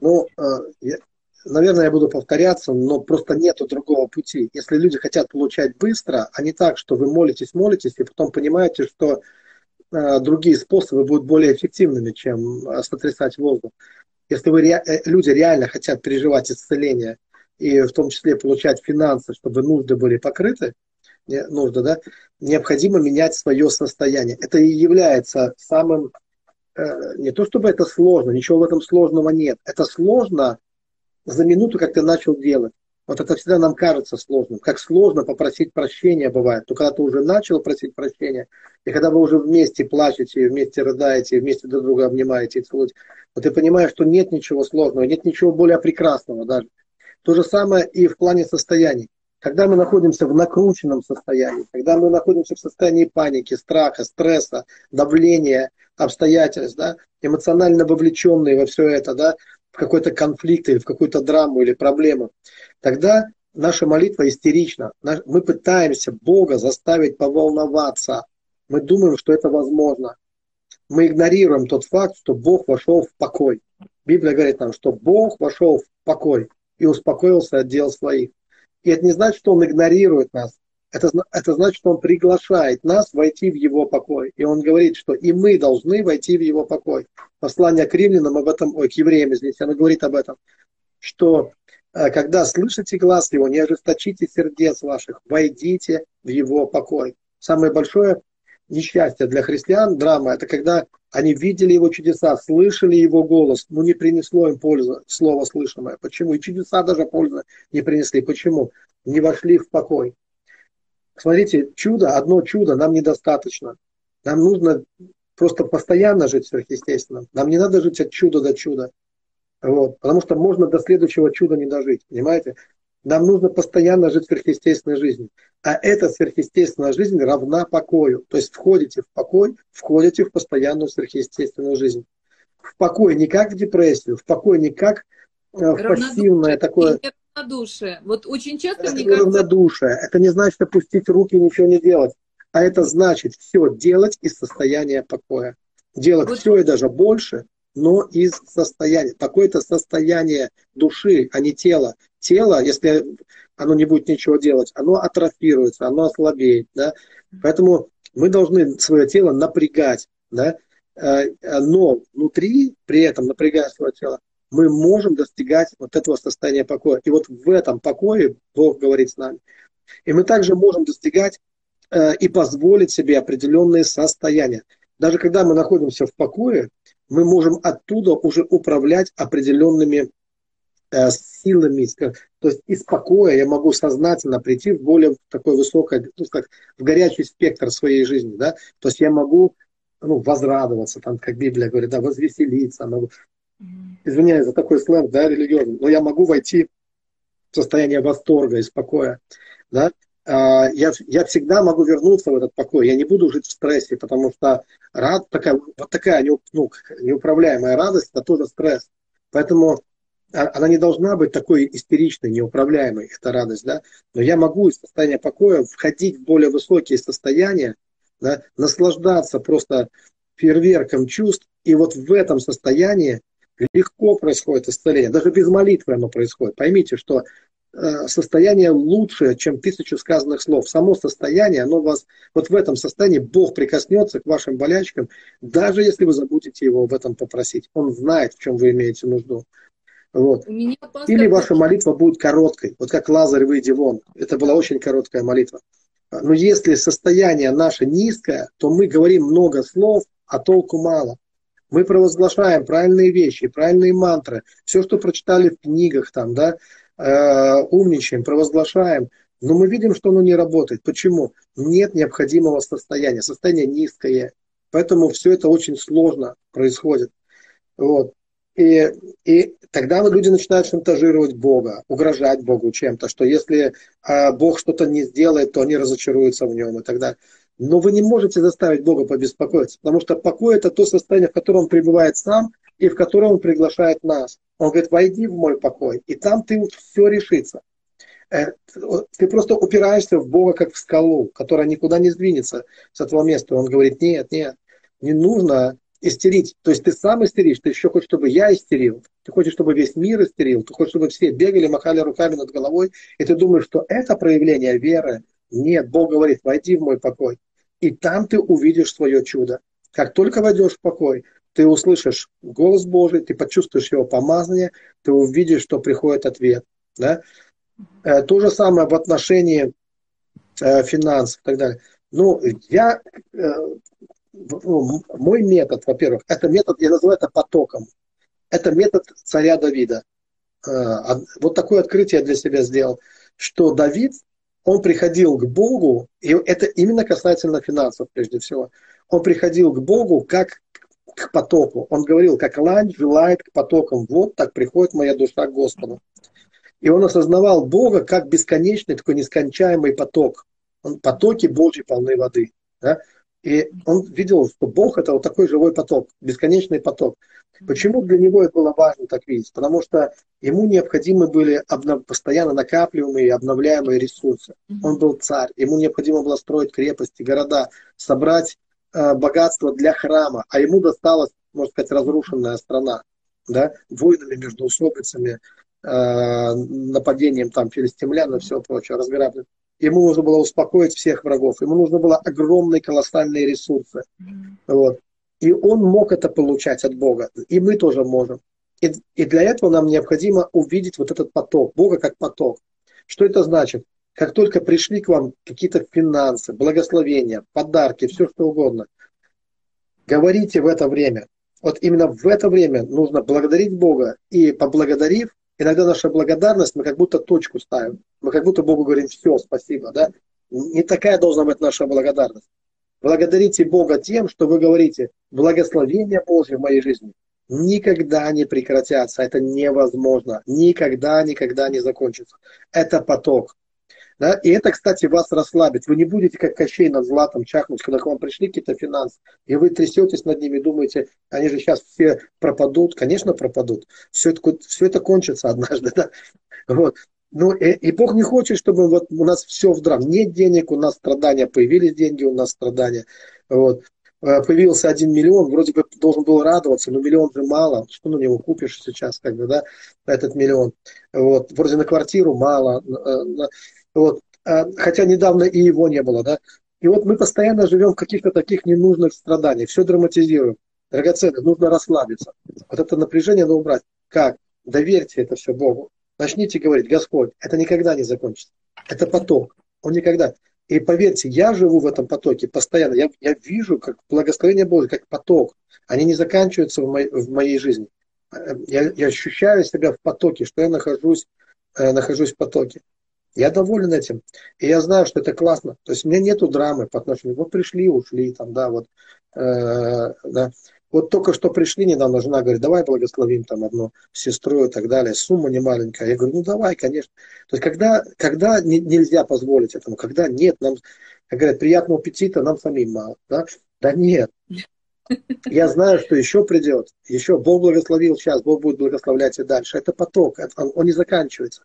Ну, э, я, наверное, я буду повторяться, но просто нету другого пути. Если люди хотят получать быстро, а не так, что вы молитесь, молитесь, и потом понимаете, что э, другие способы будут более эффективными, чем сотрясать воздух. Если вы, э, люди реально хотят переживать исцеление и в том числе получать финансы, чтобы нужды были покрыты, нужды, да, необходимо менять свое состояние. Это и является самым, э, не то чтобы это сложно, ничего в этом сложного нет. Это сложно за минуту, как ты начал делать. Вот это всегда нам кажется сложным. Как сложно попросить прощения бывает. То когда ты уже начал просить прощения, и когда вы уже вместе плачете, вместе рыдаете, вместе друг друга обнимаете и целуете, то ты понимаешь, что нет ничего сложного, нет ничего более прекрасного даже. То же самое и в плане состояний. Когда мы находимся в накрученном состоянии, когда мы находимся в состоянии паники, страха, стресса, давления, обстоятельств, да, эмоционально вовлеченные во все это, да, в какой-то конфликт или в какую-то драму или проблему, тогда наша молитва истерична. Мы пытаемся Бога заставить поволноваться. Мы думаем, что это возможно. Мы игнорируем тот факт, что Бог вошел в покой. Библия говорит нам, что Бог вошел в покой и успокоился от дел своих. И это не значит, что Он игнорирует нас. Это, это значит, что Он приглашает нас войти в Его покой. И Он говорит, что и мы должны войти в Его покой. Послание к римлянам об этом, ой, к евреям, извините, оно говорит об этом, что э, когда слышите глаз Его, не ожесточите сердец ваших, войдите в Его покой. Самое большое несчастье для христиан, драма, это когда они видели его чудеса, слышали его голос, но не принесло им пользы слово слышимое. Почему? И чудеса даже пользы не принесли. Почему? Не вошли в покой. Смотрите, чудо, одно чудо нам недостаточно. Нам нужно просто постоянно жить сверхъестественным. Нам не надо жить от чуда до чуда. Вот. Потому что можно до следующего чуда не дожить. Понимаете? Нам нужно постоянно жить сверхъестественной жизнью. А эта сверхъестественная жизнь равна покою. То есть входите в покой, входите в постоянную сверхъестественную жизнь. В покой не как в депрессию, в покой не как э, в пассивное такое... Равнодушие. Вот очень часто это мне кажется... равнодушие. Это не значит опустить руки и ничего не делать. А это значит все делать из состояния покоя. Делать вот... все и даже больше, но из состояния. Такое-то состояние души, а не тела. Тело, если оно не будет ничего делать, оно атрофируется, оно ослабеет. Да? Поэтому мы должны свое тело напрягать. Да? Э, но внутри, при этом напрягая свое тело, мы можем достигать вот этого состояния покоя. И вот в этом покое Бог говорит с нами. И мы также можем достигать э, и позволить себе определенные состояния. Даже когда мы находимся в покое, мы можем оттуда уже управлять определенными э, силами. То есть из покоя я могу сознательно прийти в более такой высокое, ну, как в горячий спектр своей жизни. Да? То есть я могу ну, возрадоваться, там, как Библия говорит, да, возвеселиться. Могу... Извиняюсь за такой сленг, да, религиозный, но я могу войти в состояние восторга и спокоя. Да? А, я, я всегда могу вернуться в этот покой. Я не буду жить в стрессе, потому что рад, такая, вот такая ну, неуправляемая радость – это тоже стресс. Поэтому а, она не должна быть такой истеричной, неуправляемой, эта радость. Да? Но я могу из состояния покоя входить в более высокие состояния, да? наслаждаться просто фейерверком чувств. И вот в этом состоянии легко происходит исцеление. Даже без молитвы оно происходит. Поймите, что Э, состояние лучше, чем тысячу сказанных слов. Само состояние, оно вас, вот в этом состоянии Бог прикоснется к вашим болячкам, даже если вы забудете его в этом попросить. Он знает, в чем вы имеете нужду. Вот. Или ваша молитва будет короткой, вот как Лазарь, выйди вон. Это была очень короткая молитва. Но если состояние наше низкое, то мы говорим много слов, а толку мало. Мы провозглашаем правильные вещи, правильные мантры, все, что прочитали в книгах, там, да, э, умничаем, провозглашаем, но мы видим, что оно не работает. Почему? Нет необходимого состояния, состояние низкое. Поэтому все это очень сложно происходит. Вот. И, и тогда люди начинают шантажировать Бога, угрожать Богу чем-то, что если э, Бог что-то не сделает, то они разочаруются в нем и так далее. Но вы не можете заставить Бога побеспокоиться, потому что покой это то состояние, в котором он пребывает сам и в котором он приглашает нас. Он говорит, войди в мой покой, и там ты все решится. Э, ты просто упираешься в Бога как в скалу, которая никуда не сдвинется с этого места. Он говорит, нет, нет, не нужно истерить. То есть ты сам истеришь, ты еще хочешь, чтобы я истерил. Ты хочешь, чтобы весь мир истерил. Ты хочешь, чтобы все бегали, махали руками над головой. И ты думаешь, что это проявление веры. Нет, Бог говорит, войди в мой покой. И там ты увидишь свое чудо. Как только войдешь в покой, ты услышишь голос Божий, ты почувствуешь его помазание, ты увидишь, что приходит ответ. Да? Э, то же самое в отношении э, финансов и так далее. Ну, я, э, ну, мой метод, во-первых, это метод, я называю это потоком. Это метод царя Давида. Вот такое открытие я для себя сделал, что Давид, он приходил к Богу, и это именно касательно финансов прежде всего. Он приходил к Богу как к потоку. Он говорил, как лань желает к потокам. Вот так приходит моя душа к Господу. И он осознавал Бога как бесконечный, такой нескончаемый поток. Он, потоки Божьи полны воды. Да? И он видел, что Бог это вот такой живой поток, бесконечный поток. Почему для него это было важно так видеть? Потому что ему необходимы были постоянно накапливаемые и обновляемые ресурсы. Он был царь, ему необходимо было строить крепости, города, собрать э, богатство для храма, а ему досталась, можно сказать, разрушенная страна, да, войнами между усобицами, Э, нападением там филистимлян и все прочее, разграбливать. Ему нужно было успокоить всех врагов, ему нужно было огромные колоссальные ресурсы. Вот. И он мог это получать от Бога, и мы тоже можем. И, и для этого нам необходимо увидеть вот этот поток, Бога как поток. Что это значит? Как только пришли к вам какие-то финансы, благословения, подарки, все что угодно, говорите в это время. Вот именно в это время нужно благодарить Бога и поблагодарив, иногда наша благодарность, мы как будто точку ставим. Мы как будто Богу говорим, все, спасибо. Да? Не такая должна быть наша благодарность. Благодарите Бога тем, что вы говорите, благословение Божье в моей жизни никогда не прекратятся. Это невозможно. Никогда, никогда не закончится. Это поток. Да? И это, кстати, вас расслабит. Вы не будете как Кощей над златом чахнуть, когда к вам пришли какие-то финансы, и вы трясетесь над ними, думаете, они же сейчас все пропадут. Конечно, пропадут. Все это, все это кончится однажды. Да? Вот. Ну, и, и Бог не хочет, чтобы вот у нас все в драм. Нет денег, у нас страдания, появились деньги, у нас страдания. Вот. Э, появился один миллион, вроде бы должен был радоваться, но миллион же мало. Что на него купишь сейчас, как бы, да, этот миллион? Вот. Вроде на квартиру мало, э, вот. А, хотя недавно и его не было, да. И вот мы постоянно живем в каких-то таких ненужных страданиях, все драматизируем. Драгоценный, нужно расслабиться. Вот это напряжение надо убрать. Как? Доверьте это все Богу. Начните говорить, Господь, это никогда не закончится. Это поток. Он никогда. И поверьте, я живу в этом потоке постоянно. Я, я вижу, как благословение Божье, как поток. Они не заканчиваются в, моей, в моей жизни. Я, я ощущаю себя в потоке, что я нахожусь, э, нахожусь в потоке. Я доволен этим. И я знаю, что это классно. То есть у меня нету драмы по отношению. Вот пришли, ушли, там, да, вот. Э, да. Вот только что пришли недавно, жена говорит, давай благословим там одну сестру и так далее. Сумма не маленькая. Я говорю, ну давай, конечно. То есть когда, когда не, нельзя позволить этому, когда нет, нам, как говорят, приятного аппетита нам самим мало. Да, да нет. Я знаю, что еще придет. Еще Бог благословил сейчас, Бог будет благословлять и дальше. Это поток, он, он не заканчивается.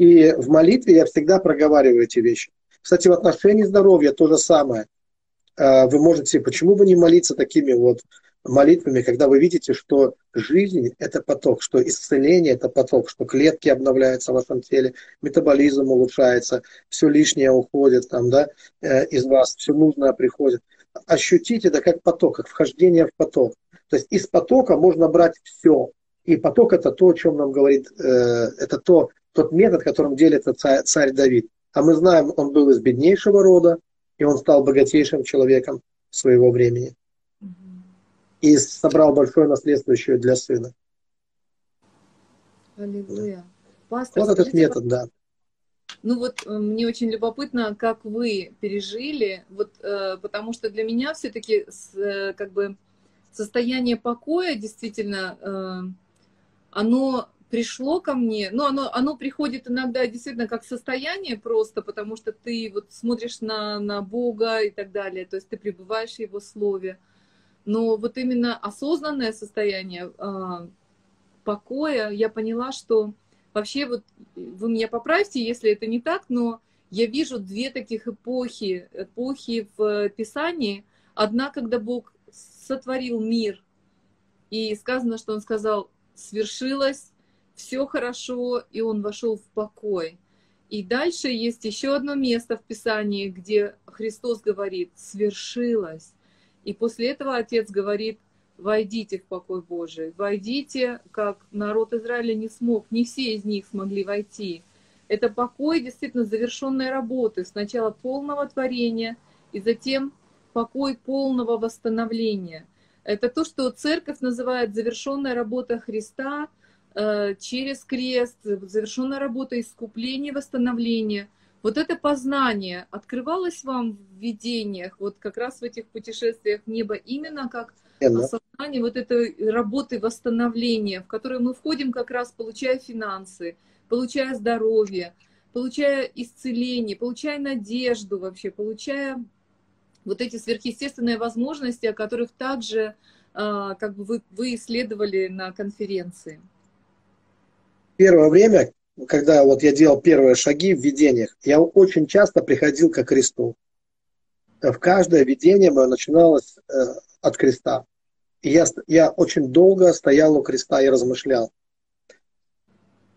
И в молитве я всегда проговариваю эти вещи. Кстати, в отношении здоровья то же самое. А, вы можете, почему бы не молиться такими вот молитвами, когда вы видите, что жизнь – это поток, что исцеление – это поток, что клетки обновляются в вашем теле, метаболизм улучшается, все лишнее уходит там, да, э, из вас, все нужное приходит. Ощутите это как поток, как вхождение в поток. То есть из потока можно брать все. И поток – это то, о чем нам говорит, э, это то, тот метод, которым делится царь, царь Давид. А мы знаем, он был из беднейшего рода, и он стал богатейшим человеком своего времени. и собрал большое наследство еще для сына. Аллилуйя. Пастор, вот этот метод, да. Ну вот э, мне очень любопытно, как вы пережили, вот, э, потому что для меня все-таки э, как бы состояние покоя действительно, э, оно пришло ко мне, ну оно, оно приходит иногда действительно как состояние просто, потому что ты вот смотришь на, на Бога и так далее, то есть ты пребываешь в Его Слове. Но вот именно осознанное состояние э, покоя, я поняла, что Вообще, вот вы меня поправьте, если это не так, но я вижу две таких эпохи, эпохи в Писании. Одна, когда Бог сотворил мир, и сказано, что Он сказал, свершилось, все хорошо, и Он вошел в покой. И дальше есть еще одно место в Писании, где Христос говорит, свершилось. И после этого Отец говорит, войдите в покой Божий, войдите, как народ Израиля не смог, не все из них смогли войти. Это покой действительно завершенной работы, сначала полного творения и затем покой полного восстановления. Это то, что церковь называет завершенная работа Христа через крест, завершенная работа искупления, восстановления. Вот это познание открывалось вам в видениях, вот как раз в этих путешествиях в небо, именно как осознание вот этой работы восстановления, в которую мы входим как раз, получая финансы, получая здоровье, получая исцеление, получая надежду вообще, получая вот эти сверхъестественные возможности, о которых также а, как бы вы, вы исследовали на конференции. Первое время, когда вот я делал первые шаги в видениях, я очень часто приходил к кресту. В каждое видение мое начиналось э, от креста. И я, я очень долго стоял у креста и размышлял.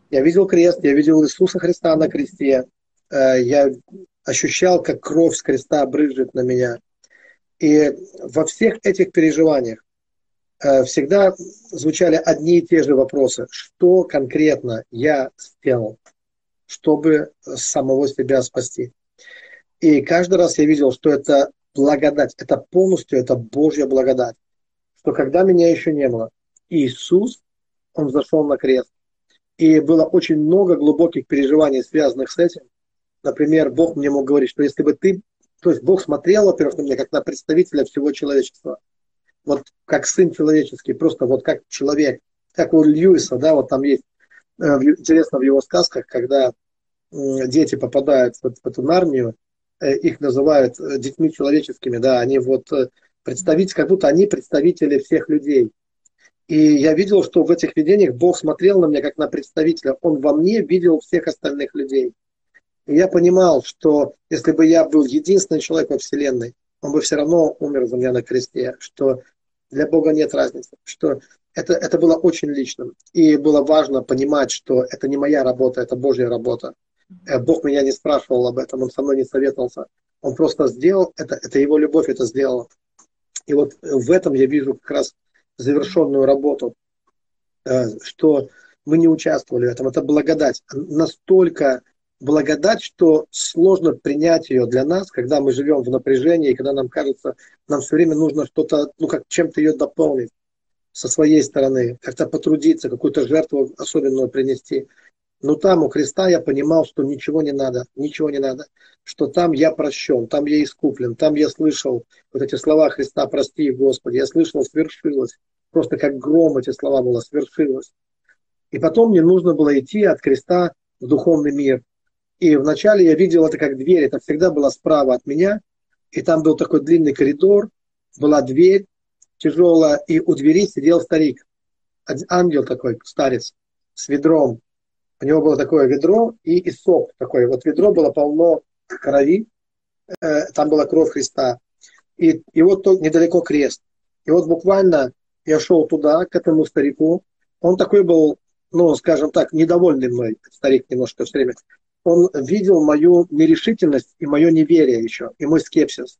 Я видел крест, я видел Иисуса Христа на кресте. Э, я ощущал, как кровь с креста брызжет на меня. И во всех этих переживаниях всегда звучали одни и те же вопросы. Что конкретно я сделал, чтобы самого себя спасти? И каждый раз я видел, что это благодать, это полностью, это Божья благодать что когда меня еще не было, Иисус, Он зашел на крест. И было очень много глубоких переживаний, связанных с этим. Например, Бог мне мог говорить, что если бы ты... То есть Бог смотрел, во-первых, на меня как на представителя всего человечества. Вот как сын человеческий, просто вот как человек. Как у Льюиса, да, вот там есть э, интересно в его сказках, когда дети попадают в, в эту армию, э, их называют э, детьми человеческими, да, они вот представить, как будто они представители всех людей. И я видел, что в этих видениях Бог смотрел на меня как на представителя. Он во мне видел всех остальных людей. И я понимал, что если бы я был единственный человек во Вселенной, он бы все равно умер за меня на кресте, что для Бога нет разницы, что это, это было очень личным. И было важно понимать, что это не моя работа, это Божья работа. Э, Бог меня не спрашивал об этом, Он со мной не советовался. Он просто сделал это, это Его любовь это сделала. И вот в этом я вижу как раз завершенную работу, э, что мы не участвовали в этом. Это благодать. Настолько благодать, что сложно принять ее для нас, когда мы живем в напряжении, когда нам кажется, нам все время нужно что-то, ну, как чем-то ее дополнить со своей стороны, как-то потрудиться, какую-то жертву особенную принести. Но там у креста я понимал, что ничего не надо, ничего не надо. Что там я прощен, там я искуплен, там я слышал вот эти слова Христа «Прости, Господи». Я слышал «Свершилось». Просто как гром эти слова было «Свершилось». И потом мне нужно было идти от креста в духовный мир. И вначале я видел это как дверь, это всегда было справа от меня. И там был такой длинный коридор, была дверь тяжелая, и у двери сидел старик, ангел такой, старец, с ведром у него было такое ведро и исоп такое. Вот ведро было полно крови, э, там была кровь Христа. И, и вот тут недалеко крест. И вот буквально я шел туда, к этому старику. Он такой был, ну, скажем так, недовольный мной, старик немножко все время. Он видел мою нерешительность и мое неверие еще, и мой скепсис.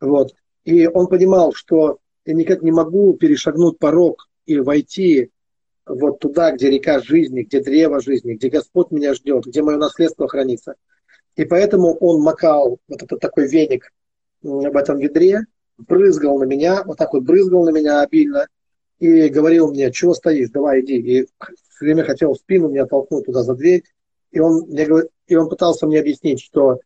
Вот. И он понимал, что я никак не могу перешагнуть порог и войти вот туда, где река жизни, где древо жизни, где Господь меня ждет, где мое наследство хранится. И поэтому он макал вот этот такой веник в этом ведре, брызгал на меня, вот так вот брызгал на меня обильно, и говорил мне, чего стоишь, давай иди. И все время хотел в спину меня толкнуть туда за дверь. И он, мне, и он пытался мне объяснить, что,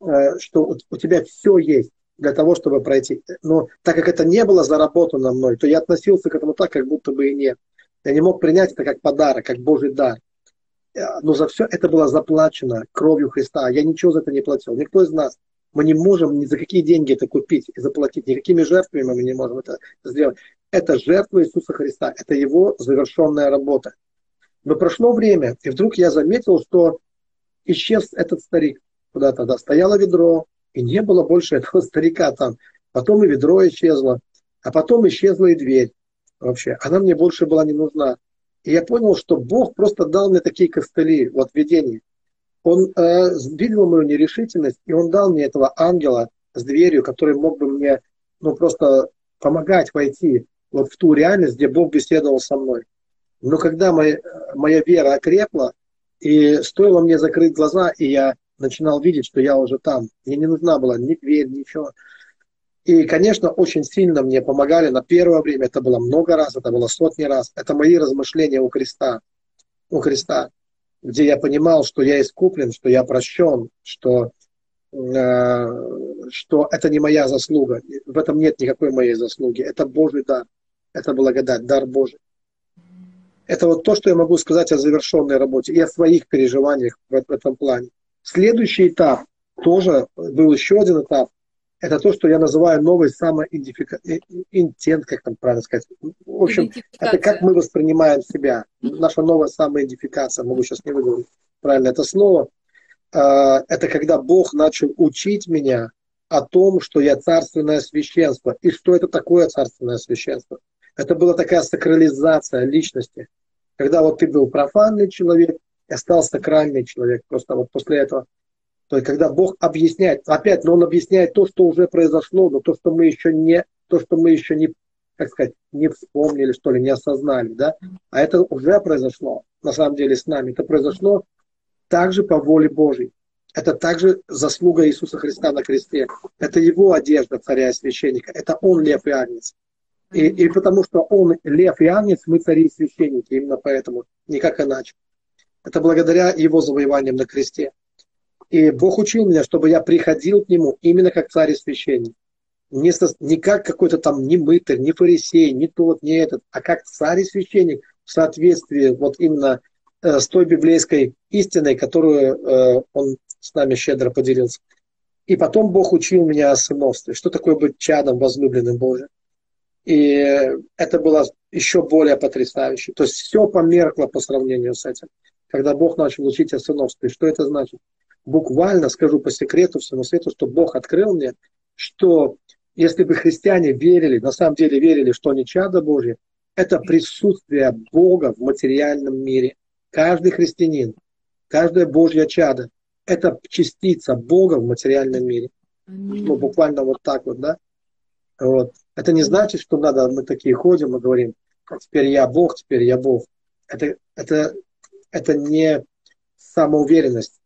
э, что у тебя все есть для того, чтобы пройти. Но так как это не было заработано мной, то я относился к этому так, как будто бы и нет. Я не мог принять это как подарок, как Божий дар. Э, но за все это было заплачено кровью Христа. Я ничего за это не платил. Никто из нас. Мы не можем ни за какие деньги это купить и заплатить. Никакими жертвами мы не можем это сделать. Это жертва Иисуса Христа. Это Его завершенная работа. Но прошло время, и вдруг я заметил, что исчез этот старик куда-то. Да, стояло ведро, и не было больше этого старика там. Потом и ведро исчезло, а потом исчезла и дверь вообще. Она мне больше была не нужна. И я понял, что Бог просто дал мне такие костыли, вот видение. Он э, видел мою нерешительность, и он дал мне этого ангела с дверью, который мог бы мне ну, просто помогать войти вот в ту реальность, где Бог беседовал со мной. Но когда моя, моя вера окрепла, и стоило мне закрыть глаза, и я начинал видеть, что я уже там. Мне не нужна была ни дверь, ничего. И, конечно, очень сильно мне помогали на первое время. Это было много раз, это было сотни раз. Это мои размышления у Христа. У Христа. Где я понимал, что я искуплен, что я прощен, что, э, что это не моя заслуга. В этом нет никакой моей заслуги. Это Божий дар. Это благодать, дар Божий. Это вот то, что я могу сказать о завершенной работе и о своих переживаниях в, в этом плане. Следующий этап тоже был еще один этап. Это то, что я называю новый самоидентификация, как там правильно сказать. В общем, это как мы воспринимаем себя. Наша новая самоидентификация, могу сейчас не выговорить правильно это слово. А, это когда Бог начал учить меня о том, что я царственное священство. И что это такое царственное священство? Это была такая сакрализация личности. Когда вот ты был профанный человек, и стал сакральный человек. Просто вот после этого. То есть, когда Бог объясняет, опять, но Он объясняет то, что уже произошло, но то, что мы еще не, то, что мы еще не, как сказать, не вспомнили, что ли, не осознали, да, а это уже произошло, на самом деле, с нами. Это произошло также по воле Божьей. Это также заслуга Иисуса Христа на кресте. Это Его одежда царя и священника. Это Он лев и агнец. И, и потому что он лев и агнец, мы цари и священники. Именно поэтому, никак иначе. Это благодаря его завоеваниям на кресте. И Бог учил меня, чтобы я приходил к нему именно как царь и священник. Не, со, не как какой-то там не мытарь, не фарисей, не тот, не этот, а как царь и священник в соответствии вот именно э, с той библейской истиной, которую э, он с нами щедро поделился. И потом Бог учил меня о сыновстве. Что такое быть чадом возлюбленным Божьим? И это было еще более потрясающе. То есть все померкло по сравнению с этим, когда Бог начал учить о сыновстве. Что это значит? Буквально скажу по секрету всему свету, что Бог открыл мне, что если бы христиане верили, на самом деле верили, что они чада Божье, это присутствие Бога в материальном мире. Каждый христианин, каждая Божья чада – это частица Бога в материальном мире. Ну, буквально вот так вот, да? Вот. Это не значит, что надо, мы такие ходим и говорим, теперь я Бог, теперь я Бог. Это, это, это не самоуверенность,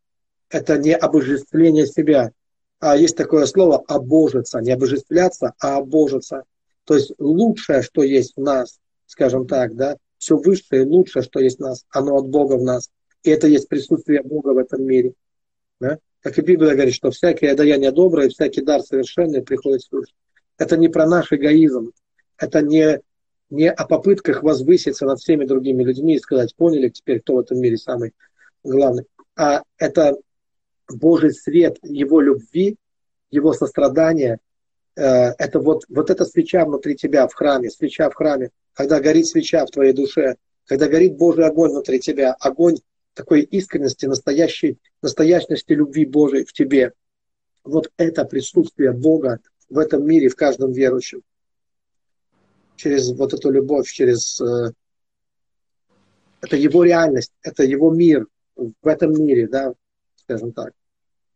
это не обожествление себя. А есть такое слово обожиться, не обожествляться, а обожиться. То есть лучшее, что есть в нас, скажем так, да, все высшее и лучшее, что есть в нас, оно от Бога в нас. И это есть присутствие Бога в этом мире. Да? Как и Библия говорит, что всякое даяние доброе, всякий дар совершенный приходит свыше. Это не про наш эгоизм. Это не, не о попытках возвыситься над всеми другими людьми и сказать, поняли теперь, кто в этом мире самый главный. А это Божий свет, Его любви, Его сострадания. Э, это вот, вот эта свеча внутри тебя в храме, свеча в храме, когда горит свеча в твоей душе, когда горит Божий огонь внутри тебя, огонь такой искренности, настоящей, настоящности любви Божией в тебе. Вот это присутствие Бога в этом мире, в каждом верующем. Через вот эту любовь, через... Э, это его реальность, это его мир в этом мире, да, скажем так.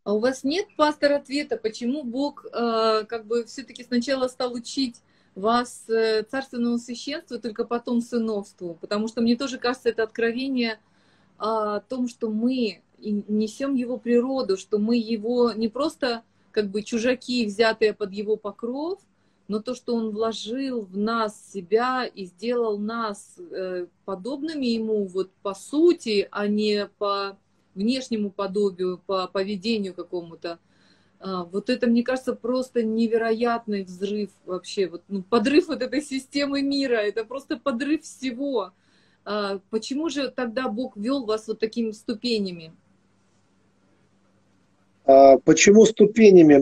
А у вас нет, пастор, ответа, почему Бог э, как бы все-таки сначала стал учить вас э, царственному священству, только потом сыновству? Потому что мне тоже кажется, это откровение о том, что мы несем его природу, что мы его не просто как бы чужаки, взятые под его покров, но то, что Он вложил в нас себя и сделал нас э, подобными Ему вот по сути, а не по внешнему подобию, по поведению какому-то, а, вот это, мне кажется, просто невероятный взрыв вообще, вот, ну, подрыв вот этой системы мира, это просто подрыв всего. А, почему же тогда Бог вел вас вот такими ступенями? А, почему ступенями?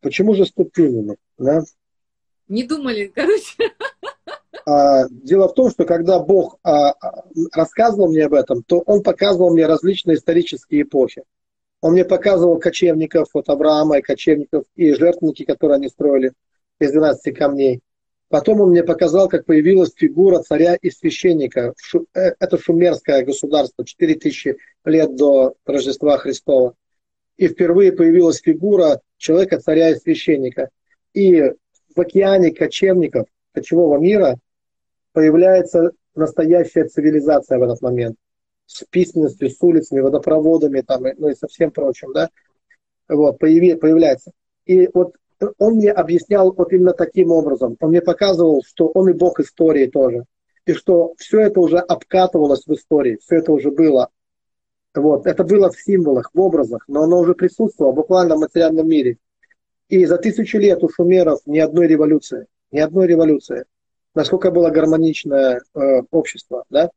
Почему же ступенями? Да? Не думали, короче. А, дело в том, что когда Бог а, рассказывал мне об этом, то Он показывал мне различные исторические эпохи. Он мне показывал кочевников от Авраама и кочевников и жертвники, которые они строили из 12 камней. Потом он мне показал, как появилась фигура царя и священника. Э, это шумерское государство, 4000 лет до Рождества Христова. И впервые появилась фигура человека, царя и священника. И в океане кочевников, кочевого мира, появляется настоящая цивилизация в этот момент – с письменностью, с улицами, водопроводами там, ну и со всем прочим, да, вот, появи, появляется. И вот он мне объяснял вот именно таким образом. Он мне показывал, что он и бог истории тоже. И что все это уже обкатывалось в истории, все это уже было. Вот, это было в символах, в образах, но оно уже присутствовало буквально в материальном мире. И за тысячи лет у шумеров ни одной революции, ни одной революции. Насколько было гармоничное э, общество, да?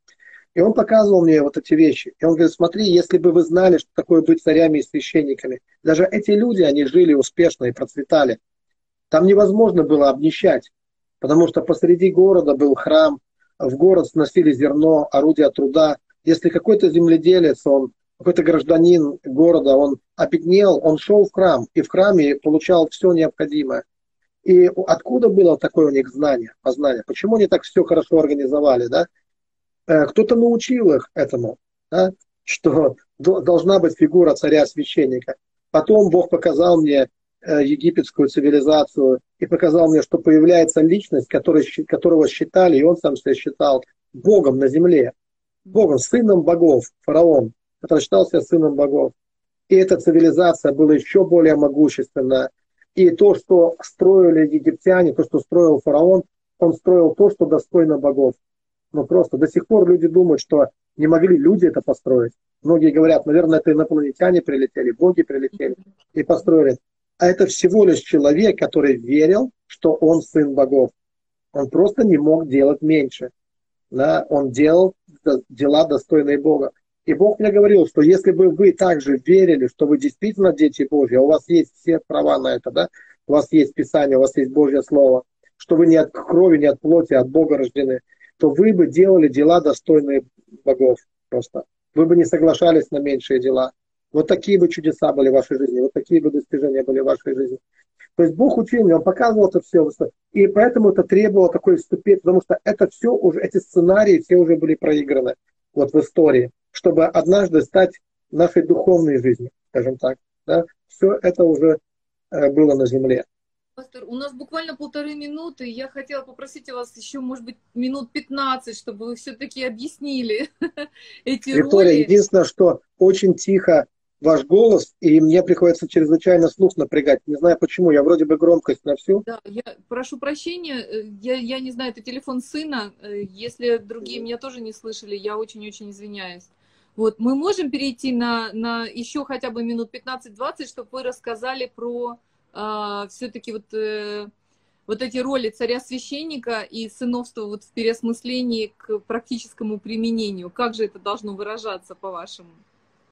И он показывал мне вот эти вещи. И он говорит, смотри, если бы вы знали, что такое быть царями и священниками, даже эти люди, они жили успешно и процветали. Там невозможно было обнищать, потому что посреди города был храм, в город сносили зерно, орудия труда. Если какой-то земледелец, он какой-то гражданин города, он обеднел, он шел в храм, и в храме получал все необходимое. И откуда было такое у них знание, познание? Почему они так все хорошо организовали, да? Э, кто-то научил их этому, да, что должна быть фигура царя-священника. Потом Бог показал мне э, египетскую цивилизацию и показал мне, что появляется личность, который, которого считали, и он сам себя считал Богом на земле, Богом, сыном богов, фараон, который считался сыном богов. И эта цивилизация была еще более могущественная. И то, что строили египтяне, то, что строил фараон, он строил то, что достойно богов. Ну просто до сих пор люди думают, что не могли люди это построить. Многие говорят, наверное, это инопланетяне прилетели, боги прилетели и построили. А это всего лишь человек, который верил, что он сын богов. Он просто не мог делать меньше. Да? Он делал дела, достойные Бога. И Бог мне говорил, что если бы вы также верили, что вы действительно дети Божьи, а у вас есть все права на это, да? у вас есть Писание, у вас есть Божье Слово, что вы не от крови, не от плоти, а от Бога рождены, то вы бы делали дела достойные богов просто. Вы бы не соглашались на меньшие дела. Вот такие бы чудеса были в вашей жизни, вот такие бы достижения были в вашей жизни. То есть Бог учил меня, Он показывал это все. И поэтому это требовало такой ступени, потому что это все уже, эти сценарии все уже были проиграны вот в истории, чтобы однажды стать нашей духовной жизнью, скажем так. Да? Все это уже э, было на земле. Пастор, у нас буквально полторы минуты. Я хотела попросить у вас еще, может быть, минут 15, чтобы вы все-таки объяснили эти Виктория, роли. единственное, что очень тихо ваш голос, и мне приходится чрезвычайно слух напрягать. Не знаю почему, я вроде бы громкость на всю. Да, я прошу прощения, э, я, я не знаю, это телефон сына. Э, если другие меня тоже не слышали, я очень-очень извиняюсь. Вот, мы можем перейти на, на еще хотя бы минут 15-20, чтобы вы рассказали про а, все-таки вот, э, вот эти роли царя-священника и сыновства вот в переосмыслении к практическому применению? Как же это должно выражаться, по-вашему?